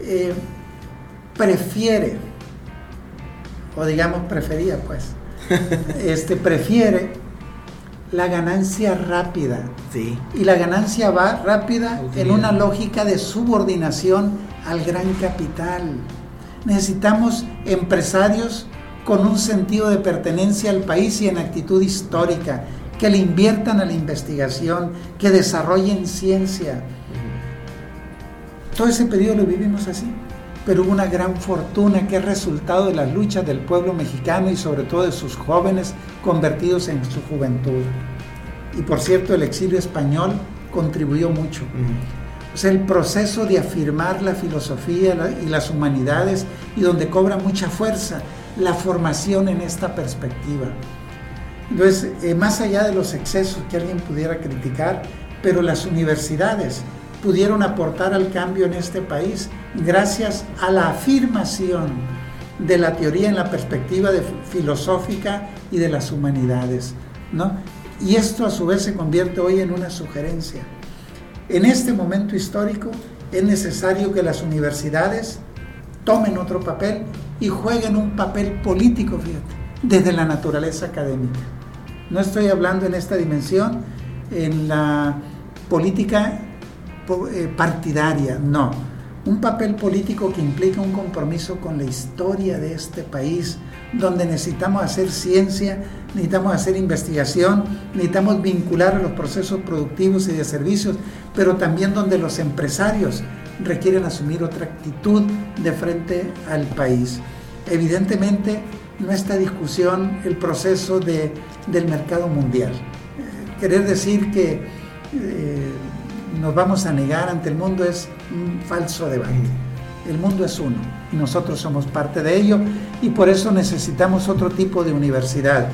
eh, prefiere, o digamos prefería pues, [laughs] este, prefiere la ganancia rápida. Sí. Y la ganancia va rápida en una lógica de subordinación al gran capital. Necesitamos empresarios con un sentido de pertenencia al país y en actitud histórica, que le inviertan a la investigación, que desarrollen ciencia. Todo ese periodo lo vivimos así. pero hubo una gran fortuna que es resultado de las luchas del pueblo mexicano y sobre todo de sus jóvenes convertidos en su juventud. Y por cierto, el exilio español contribuyó mucho. O sea, el proceso de afirmar la filosofía y las humanidades y donde cobra mucha fuerza la formación en esta perspectiva. Entonces, eh, más allá de los excesos que alguien pudiera criticar, pero las universidades pudieron aportar al cambio en este país gracias a la afirmación de la teoría en la perspectiva de, filosófica y de las humanidades. ¿no? Y esto a su vez se convierte hoy en una sugerencia. En este momento histórico es necesario que las universidades tomen otro papel y jueguen un papel político, fíjate, desde la naturaleza académica. No estoy hablando en esta dimensión, en la política eh, partidaria, no. Un papel político que implica un compromiso con la historia de este país, donde necesitamos hacer ciencia, necesitamos hacer investigación, necesitamos vincular a los procesos productivos y de servicios, pero también donde los empresarios requieren asumir otra actitud de frente al país. Evidentemente, no está discusión el proceso de, del mercado mundial. Eh, querer decir que eh, nos vamos a negar ante el mundo es un falso debate. El mundo es uno y nosotros somos parte de ello y por eso necesitamos otro tipo de universidad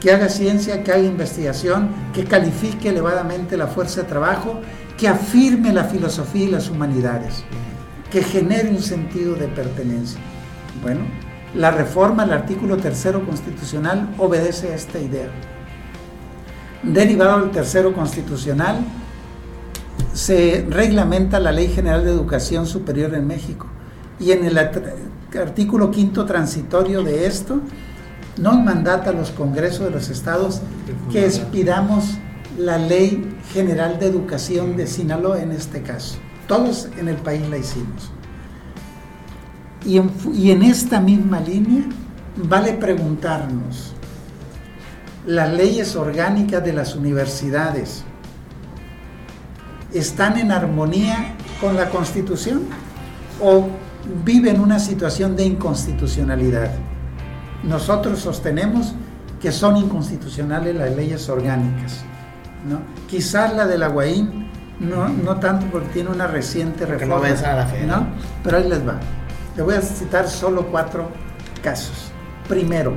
que haga ciencia, que haga investigación, que califique elevadamente la fuerza de trabajo, que afirme la filosofía y las humanidades, que genere un sentido de pertenencia. Bueno, la reforma al artículo tercero constitucional obedece a esta idea. Derivado del tercero constitucional, se reglamenta la Ley General de Educación Superior en México. Y en el artículo quinto transitorio de esto, nos mandata a los congresos de los estados que expidamos la Ley General de Educación de Sinaloa en este caso. Todos en el país la hicimos. Y en, esta misma línea vale preguntarnos, las leyes orgánicas de las universidades, están en armonía con la Constitución o viven una situación de inconstitucionalidad. Nosotros sostenemos que son inconstitucionales las leyes orgánicas. ¿No? Quizás la de la Guaín no, no tanto porque tiene una reciente reforma. no a la fe, ¿no? Pero ahí les va. Le voy a citar solo cuatro casos. Primero,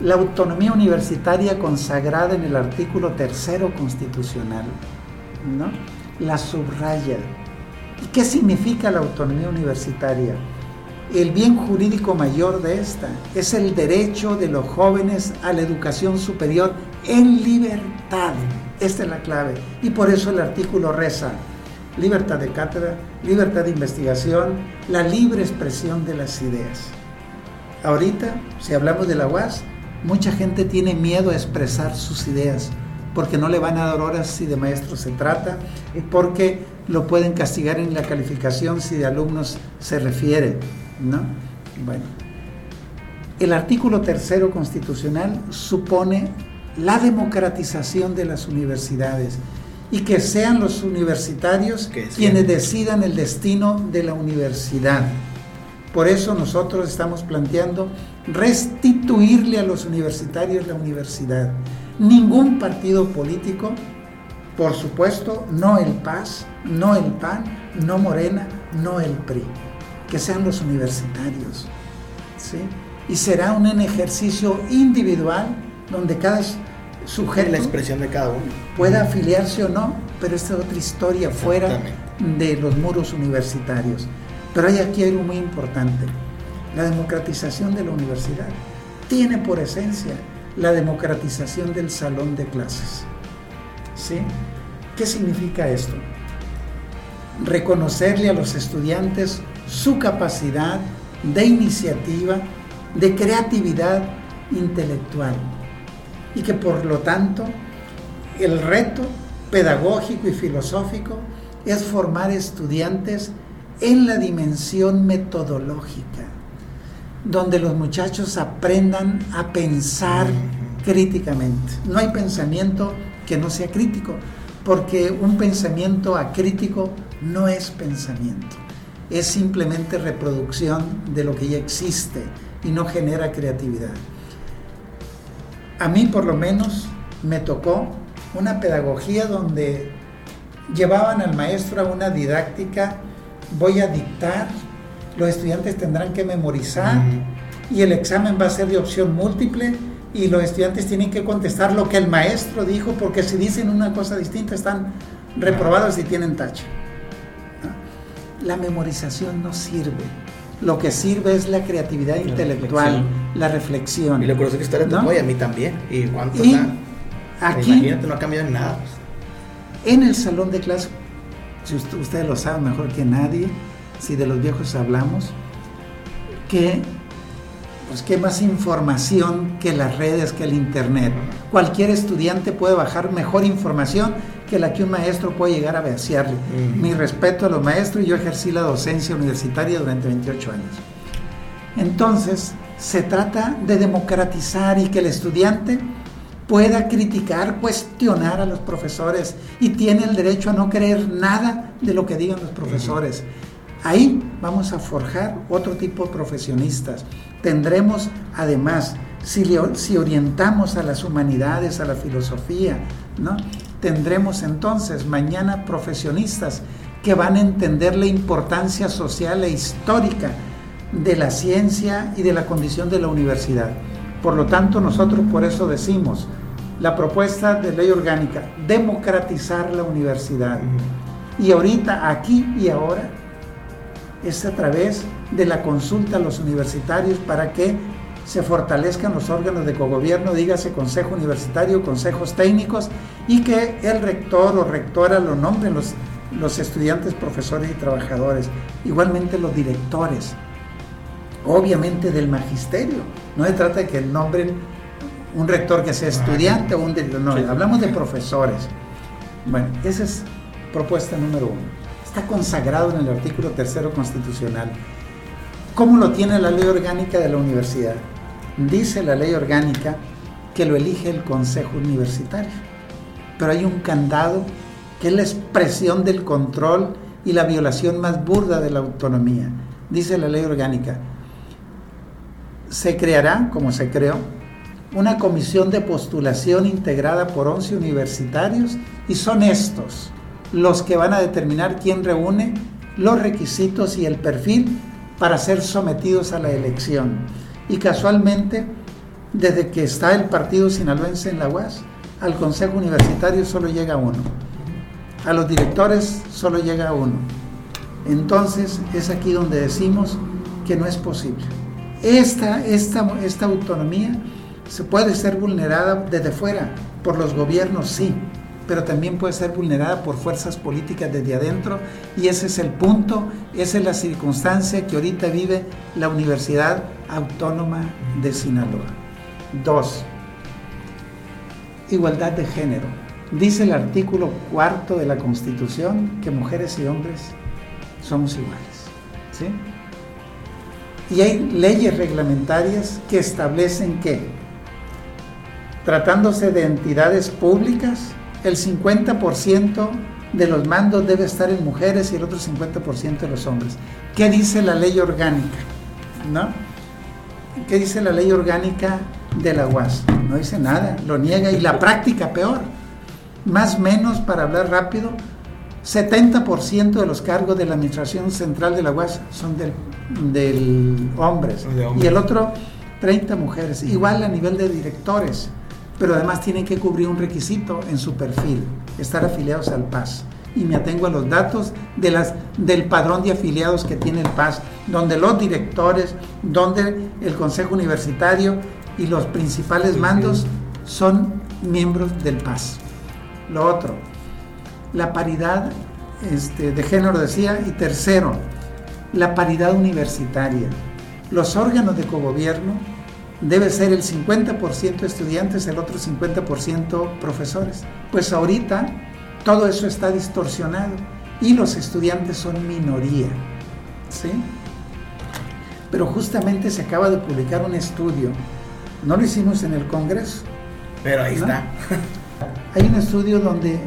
la autonomía universitaria consagrada en el artículo tercero constitucional ¿no? la subraya. ¿Y qué significa la autonomía universitaria? El bien jurídico mayor de esta es el derecho de los jóvenes a la educación superior en libertad. Esta es la clave. Y por eso el artículo reza, libertad de cátedra, libertad de investigación, la libre expresión de las ideas. Ahorita, si hablamos de la UAS, mucha gente tiene miedo a expresar sus ideas porque no le van a dar horas si de maestro se trata, porque lo pueden castigar en la calificación si de alumnos se refiere, ¿no? Bueno, el artículo tercero constitucional supone la democratización de las universidades y que sean los universitarios quienes decidan el destino de la universidad. Por eso nosotros estamos planteando restituirle a los universitarios la universidad ningún partido político, por supuesto, no el PAS, no el PAN, no Morena, no el PRI, que sean los universitarios. ¿sí? Y será un ejercicio individual donde cada sujeto la expresión de cada uno pueda afiliarse o no, pero esta es otra historia fuera de los muros universitarios. Pero hay aquí algo muy importante, la democratización de la universidad tiene por esencia la democratización del salón de clases. ¿Sí? ¿Qué significa esto? Reconocerle a los estudiantes su capacidad de iniciativa, de creatividad intelectual y que por lo tanto el reto pedagógico y filosófico es formar estudiantes en la dimensión metodológica donde los muchachos aprendan a pensar críticamente. No hay pensamiento que no sea crítico, porque un pensamiento acrítico no es pensamiento. Es simplemente reproducción de lo que ya existe y no genera creatividad. A mí por lo menos me tocó una pedagogía donde llevaban al maestro a una didáctica, voy a dictar, los estudiantes tendrán que memorizar y el examen va a ser de opción múltiple y los estudiantes tienen que contestar lo que el maestro dijo porque si dicen una cosa distinta están reprobados y tienen tacha. La memorización no sirve. Lo que sirve es la creatividad intelectual, la reflexión. Y lo curioso que historia ¿no? a mí también. ¿Y cuánto? aquí, imagínate, no ha cambiado en nada. En el salón de clase, si ustedes lo saben mejor que nadie, si de los viejos hablamos, que pues qué más información que las redes, que el internet. Cualquier estudiante puede bajar mejor información que la que un maestro puede llegar a vaciarle. Mi respeto a los maestros, yo ejercí la docencia universitaria durante 28 años. Entonces, se trata de democratizar y que el estudiante pueda criticar, cuestionar a los profesores y tiene el derecho a no creer nada de lo que digan los profesores. Ahí vamos a forjar otro tipo de profesionistas. Tendremos además, si, si orientamos a las humanidades, a la filosofía, ¿no? Tendremos entonces mañana profesionistas que van a entender la importancia social e histórica de la ciencia y de la condición de la universidad. Por lo tanto, nosotros por eso decimos la propuesta de ley orgánica, democratizar la universidad. Y ahorita, aquí y ahora, es a través de la consulta a los universitarios para que se fortalezcan los órganos de cogobierno, dígase consejo universitario, consejos técnicos, y que el rector o rectora lo nombren los, los estudiantes, profesores y trabajadores, igualmente los directores, obviamente del magisterio. No se trata de que nombren un rector que sea estudiante o un director, no, hablamos de profesores. Bueno, esa es propuesta número uno. Está consagrado en el artículo tercero constitucional. ¿Cómo lo tiene la ley orgánica de la universidad? Dice la ley orgánica que lo elige el Consejo Universitario, pero hay un candado que es la expresión del control y la violación más burda de la autonomía. Dice la ley orgánica, se creará, como se creó, una comisión de postulación integrada por 11 universitarios y son estos los que van a determinar quién reúne los requisitos y el perfil para ser sometidos a la elección. Y casualmente, desde que está el partido sinaloense en la UAS, al Consejo Universitario solo llega uno. A los directores solo llega uno. Entonces es aquí donde decimos que no es posible. Esta, esta, esta autonomía se puede ser vulnerada desde fuera, por los gobiernos sí, pero también puede ser vulnerada por fuerzas políticas desde adentro y ese es el punto, esa es la circunstancia que ahorita vive la Universidad Autónoma de Sinaloa. Dos, igualdad de género. Dice el artículo cuarto de la Constitución que mujeres y hombres somos iguales. ¿sí? Y hay leyes reglamentarias que establecen que, tratándose de entidades públicas, el 50% de los mandos debe estar en mujeres y el otro 50% de los hombres. ¿Qué dice la ley orgánica? ¿No? ¿Qué dice la ley orgánica de la UAS? No dice nada, lo niega y la práctica peor. Más o menos, para hablar rápido, 70% de los cargos de la Administración Central de la UAS son del, hombres, y el otro 30 mujeres. Igual a nivel de directores pero además tienen que cubrir un requisito en su perfil, estar afiliados al PAS. Y me atengo a los datos de las, del padrón de afiliados que tiene el PAS, donde los directores, donde el Consejo Universitario y los principales mandos son miembros del PAS. Lo otro, la paridad este, de género decía, y tercero, la paridad universitaria. Los órganos de cogobierno debe ser el 50% estudiantes, el otro 50% profesores. Pues ahorita todo eso está distorsionado y los estudiantes son minoría. ¿sí? Pero justamente se acaba de publicar un estudio, no lo hicimos en el Congreso. Pero ahí está. [laughs] Hay un estudio donde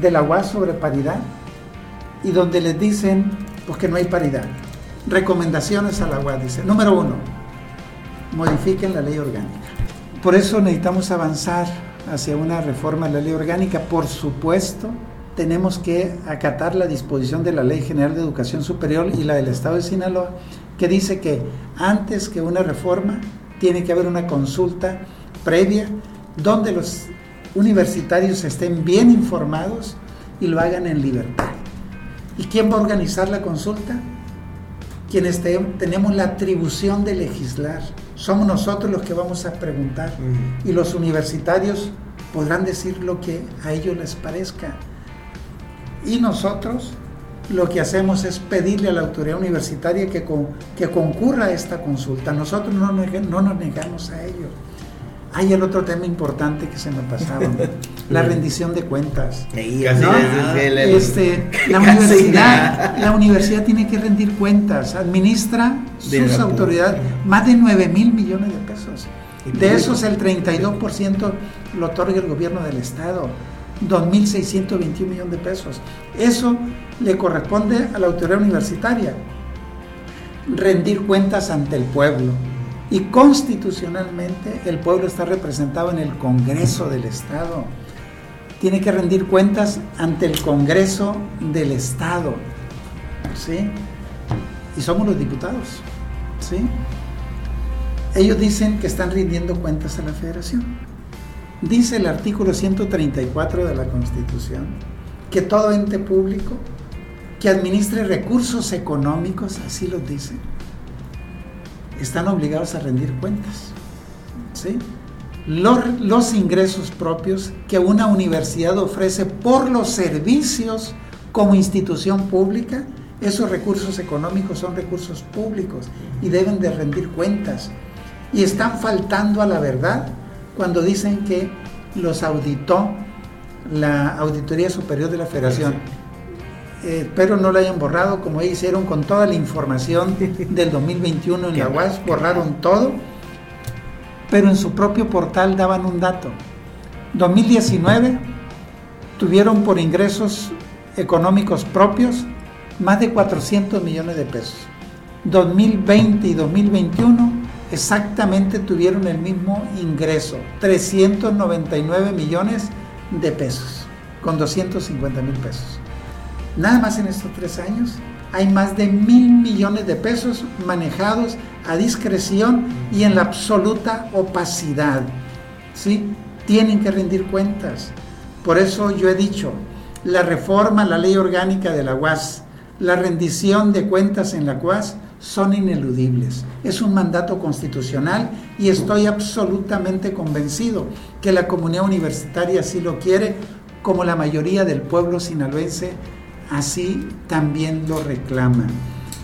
de la UAS sobre paridad y donde les dicen pues que no hay paridad. Recomendaciones a la UAS, dice. Número uno, modifiquen la ley orgánica. Por eso necesitamos avanzar hacia una reforma de la ley orgánica. Por supuesto, tenemos que acatar la disposición de la Ley General de Educación Superior y la del Estado de Sinaloa, que dice que antes que una reforma tiene que haber una consulta previa donde los universitarios estén bien informados y lo hagan en libertad. ¿Y quién va a organizar la consulta? Quienes tenemos la atribución de legislar. Somos nosotros los que vamos a preguntar. Y los universitarios podrán decir lo que a ellos les parezca. Y nosotros lo que hacemos es pedirle a la autoridad universitaria que, que concurra a esta consulta. Nosotros no, no nos negamos a ello. Hay el otro tema importante que se me pasaba, [laughs] la rendición de cuentas. Este, [laughs] la, universidad, la universidad tiene que rendir cuentas, administra sus autoridades más de 9 mil millones de pesos. De esos el 32% lo otorga el gobierno del Estado. 2.621 millones de pesos. Eso le corresponde a la autoridad universitaria, rendir cuentas ante el pueblo. Y constitucionalmente el pueblo está representado en el Congreso del Estado. Tiene que rendir cuentas ante el Congreso del Estado. ¿Sí? Y somos los diputados. ¿Sí? Ellos dicen que están rindiendo cuentas a la federación. Dice el artículo 134 de la Constitución que todo ente público que administre recursos económicos, así lo dice, están obligados a rendir cuentas. ¿sí? Los, los, ingresos propios que una universidad ofrece por los servicios como institución pública, esos recursos económicos son recursos públicos y deben de rendir cuentas. Y están faltando a la verdad cuando dicen que los auditó la Auditoría Superior de la Federación. Eh, espero no lo hayan borrado como hicieron con toda la información del 2021 en la UAS, borraron todo, pero en su propio portal daban un dato. 2019 tuvieron por ingresos económicos propios más de 400 millones de pesos. 2020 y 2021 exactamente tuvieron el mismo ingreso, 399 millones de pesos, con 250 mil pesos. Nada más en estos tres años hay más de mil millones de pesos manejados a discreción y en la absoluta opacidad. ¿sí? Tienen que rendir cuentas. Por eso yo he dicho, la reforma la ley orgánica de la UAS, la rendición de cuentas en la UAS son ineludibles. Es un mandato constitucional y estoy absolutamente convencido que la comunidad universitaria así lo quiere, como la mayoría del pueblo sinaloense así también lo reclama.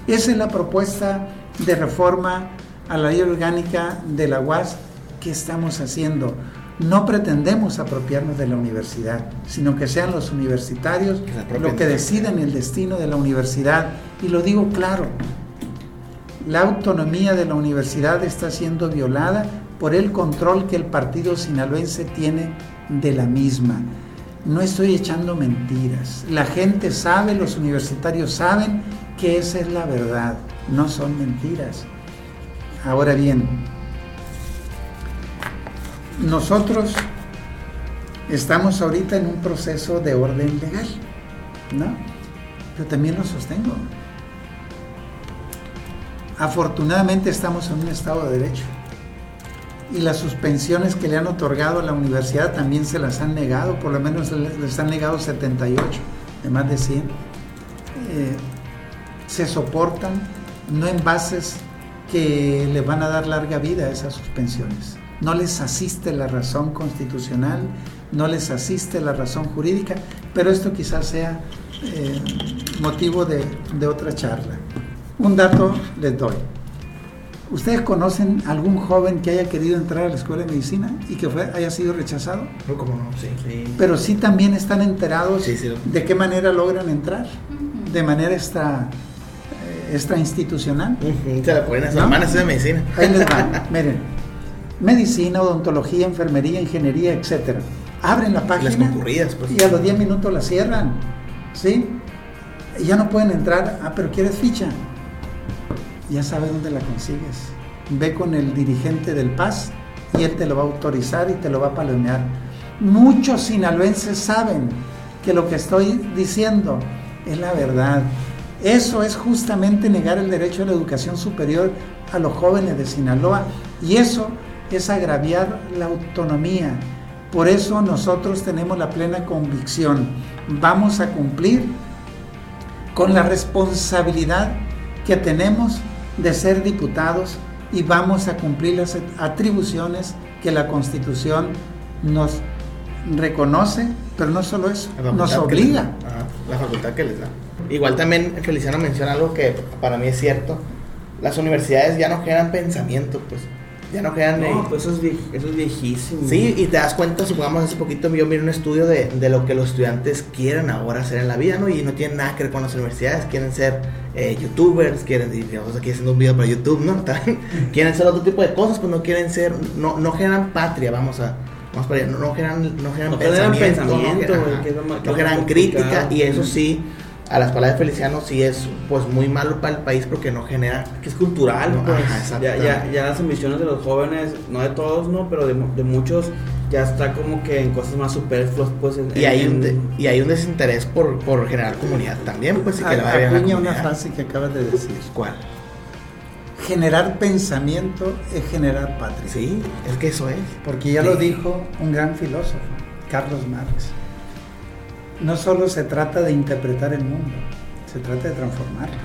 Esa es la propuesta de reforma a la ley orgánica de la UAS que estamos haciendo. No pretendemos apropiarnos de la universidad, sino que sean los universitarios los que deciden el destino de la universidad. Y lo digo claro, la autonomía de la universidad está siendo violada por el control que el partido sinaloense tiene de la misma. No estoy echando mentiras. La gente sabe, los universitarios saben que esa es la verdad, no son mentiras. Ahora bien, nosotros estamos ahorita en un proceso de orden legal, ¿no? Pero también lo sostengo. Afortunadamente estamos en un Estado de Derecho y las suspensiones que le han otorgado a la universidad también se las han negado, por lo menos les han negado 78 de más de 100. Eh, se soportan, no en bases que le van a dar larga vida a esas suspensiones. No les asiste la razón constitucional, no les asiste la razón jurídica, pero esto quizás sea eh, motivo de, de otra charla. Un dato les doy. ¿Ustedes conocen algún joven que haya querido entrar a la escuela de medicina y que haya sido rechazado? No, como no, sí. Pero sí también están enterados de qué manera logran entrar, de manera extra, eh, extra institucional. Se la pueden hacer de medicina. Ahí les van, miren. Medicina, odontología, enfermería, ingeniería, etcétera. Abren la página pues. y a los 10 minutos la cierran. ¿Sí? Ya no pueden entrar, ah, pero quieres ficha. Ya sabe dónde la consigues. Ve con el dirigente del PAS y él te lo va a autorizar y te lo va a palomear. Muchos sinaloenses saben que lo que estoy diciendo es la verdad. Eso es justamente negar el derecho a la educación superior a los jóvenes de Sinaloa y eso es agraviar la autonomía. Por eso nosotros tenemos la plena convicción, vamos a cumplir con la responsabilidad que tenemos de ser diputados y vamos a cumplir las atribuciones que la Constitución nos reconoce, pero no solo eso, nos obliga. la facultad que les da. Igual también Feliciano menciona algo que para mí es cierto, las universidades ya no generan pensamiento, pues ya no quedan no, pues eso es, eso es viejísimo. Sí, y te das cuenta, supongamos hace poquito yo miré un estudio de, de, lo que los estudiantes quieren ahora hacer en la vida, ¿no? Y no tienen nada que ver con las universidades, quieren ser eh, youtubers, quieren, digamos aquí haciendo un video para YouTube, ¿no? [laughs] quieren ser otro tipo de cosas, pues no quieren ser, no, no generan patria, vamos a... Vamos para allá, no, no generan, no generan pensamiento, no generan, crítica, y eso sí a las palabras de Feliciano sí es pues muy malo para el país porque no genera que es cultural pues. ya, ya, ya, las ambiciones de los jóvenes no de todos no pero de, de muchos ya está como que en cosas más superfluas pues y hay un y hay un desinterés por, por generar comunidad también pues y que le vaya bien una frase que acabas de decir. Cuál generar pensamiento es generar patria. Sí es que eso es. Porque ya lo dijo un gran filósofo Carlos Marx no solo se trata de interpretar el mundo, se trata de transformarlo.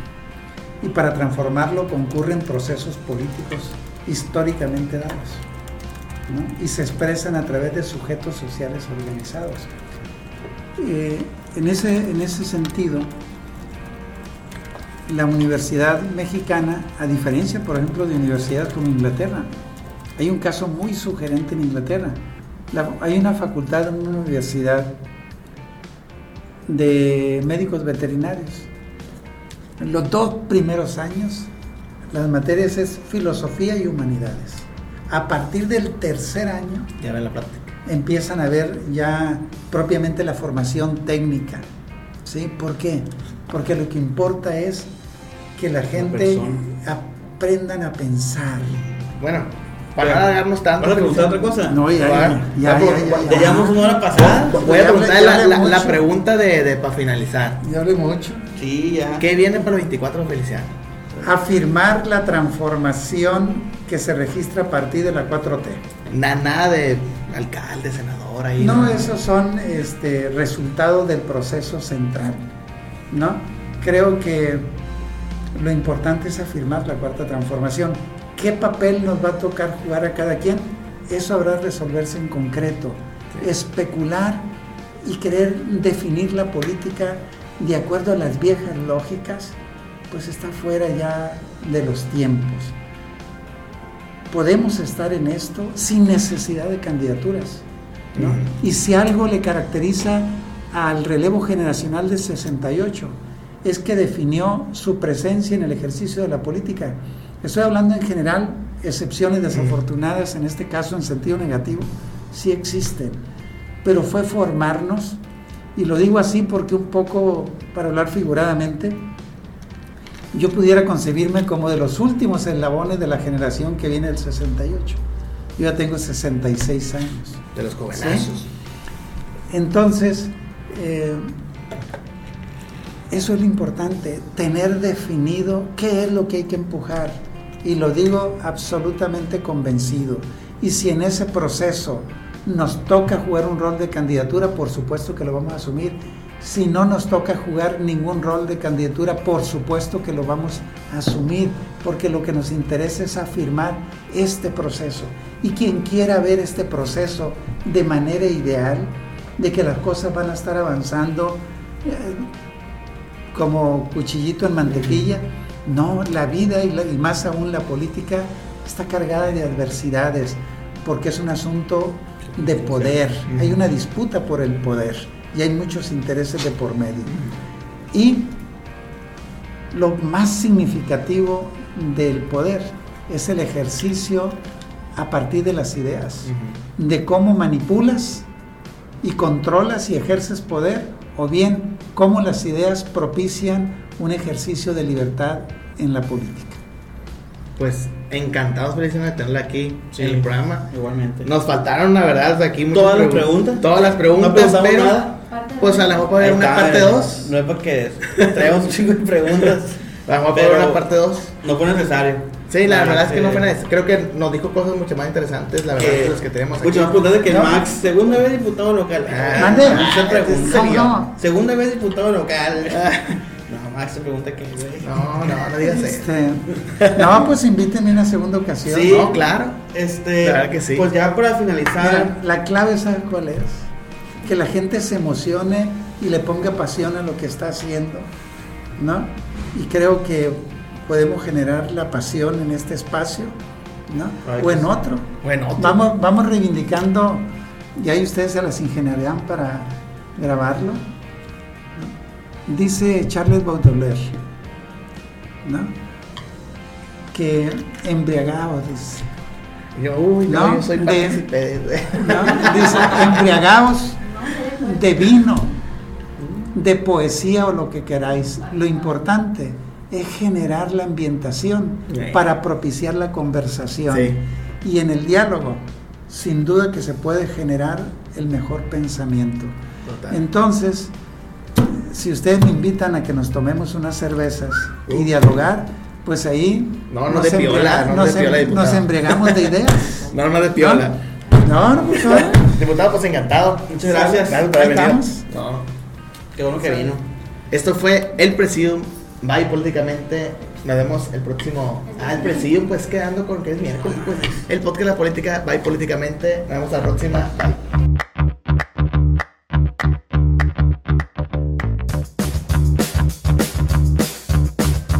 Y para transformarlo concurren procesos políticos históricamente dados. Y se expresan a través de sujetos sociales organizados. Eh, en, ese, en ese sentido, la universidad mexicana, a diferencia, por ejemplo, de universidades como Inglaterra, hay un caso muy sugerente en Inglaterra. hay una facultad en una universidad de médicos veterinarios. En los dos primeros años, las materias es filosofía y humanidades. A partir del tercer año, ya la práctica. empiezan a ver ya propiamente la formación técnica. ¿Sí? ¿Por qué? Porque lo que importa es que la gente aprendan a pensar. Bueno, para no alargarnos tanto. ¿Vas a preguntar otra cosa? No, ya, ya, ya, ya, ya, llevamos una hora pasada. Voy a preguntar la, la, pregunta de, de para finalizar. Ya hablé mucho. Sí, ya. ¿Qué viene para el 24 de Feliciano? Afirmar la transformación que se registra a partir de la 4T. Nada de alcalde, senador ahí. No, ¿no? esos son este, resultados del proceso central. ¿No? Creo que lo importante es afirmar la cuarta transformación ¿Qué papel nos va a tocar jugar a cada quien? Eso habrá de resolverse en concreto. Especular y querer definir la política de acuerdo a las viejas lógicas, pues está fuera ya de los tiempos. Podemos estar en esto sin necesidad de candidaturas. Y si algo le caracteriza al relevo generacional de 68, es que definió su presencia en el ejercicio de la política Estoy hablando en general, excepciones desafortunadas, en este caso en sentido negativo, sí existen, pero fue formarnos, y lo digo así porque un poco, para hablar figuradamente, yo pudiera concebirme como de los últimos eslabones de la generación que viene del 68. Yo ya tengo 66 años. De los jovenazos. Entonces, eh, eso es lo importante, tener definido qué es lo que hay que empujar. Y lo digo absolutamente convencido. Y si en ese proceso nos toca jugar un rol de candidatura, por supuesto que lo vamos a asumir. Si no nos toca jugar ningún rol de candidatura, por supuesto que lo vamos a asumir, porque lo que nos interesa es afirmar este proceso. Y quien quiera ver este proceso de manera ideal, de que las cosas van a estar avanzando, eh, como cuchillito en mantequilla. No, la vida y, más aún la política está cargada de adversidades porque es un asunto de poder. Hay una disputa por el poder y hay muchos intereses de por medio. Y lo más significativo del poder es el ejercicio a partir de las ideas, de cómo manipulas y controlas y ejerces poder o bien cómo las ideas propician un ejercicio de libertad en la política. Pues encantados precisamente de tenerla aquí Sí. en el programa. Igualmente. Nos faltaron, la verdad, aquí muchas ¿Todas las pregun- preguntas? Todas las ¿No preguntas, pero nada? pues a lo mejor puede haber una parte eh, 2. No es porque traemos un chingo de preguntas. A lo mejor puede haber Pero- una parte 2. No fue necesario. Sí, la, Ah, verdad es que no fue necesario. Creo que nos dijo cosas mucho más interesantes, la verdad, Que- que las que tenemos aquí. Mucho más preguntas de que No. Max, segunda vez diputado local. Ah. ¿Cómo no? Segunda vez diputado local. [laughs] Se pregunta que. No, no, no digas eso. Este, no, pues invítenme una segunda ocasión. Sí. No, claro. Este, Claro que sí. pues ya para finalizar, Mira, la clave, ¿sabe cuál es? Que la gente se emocione y le ponga pasión a lo que está haciendo, ¿no? Y creo que podemos generar la pasión en este espacio, ¿no? Ay, O en que sí. otro. Bueno, otro. Vamos, vamos reivindicando, y ahí ustedes se las ingeniarían para grabarlo. Dice Charles Baudelaire, ¿no? Que embriagado, dice. Yo, uy, no, No, yo soy de- partícipe de- ¿no? Dice, embriagaos de vino, de poesía o lo que queráis. Lo importante es generar la ambientación Sí. para propiciar la conversación. Sí. Y en el diálogo, sin duda que se puede generar el mejor pensamiento. Total. Entonces, si ustedes me invitan a que nos tomemos unas cervezas y dialogar, pues ahí No, no nos de piola, embriaga- no nos de piola, em- nos embriagamos de ideas. [laughs] No, no de piola. No, no, por favor. [laughs] Diputado, pues encantado. Muchas gracias. Gracias por haber Ahí venido. estamos. No. qué bueno que vino. Esto fue el Presidium. Bye políticamente. Nos vemos el próximo. Ah, el Presidium, pues quedando con que es miércoles. Pues, el podcast de la política. Bye políticamente. Nos vemos la próxima. Bye.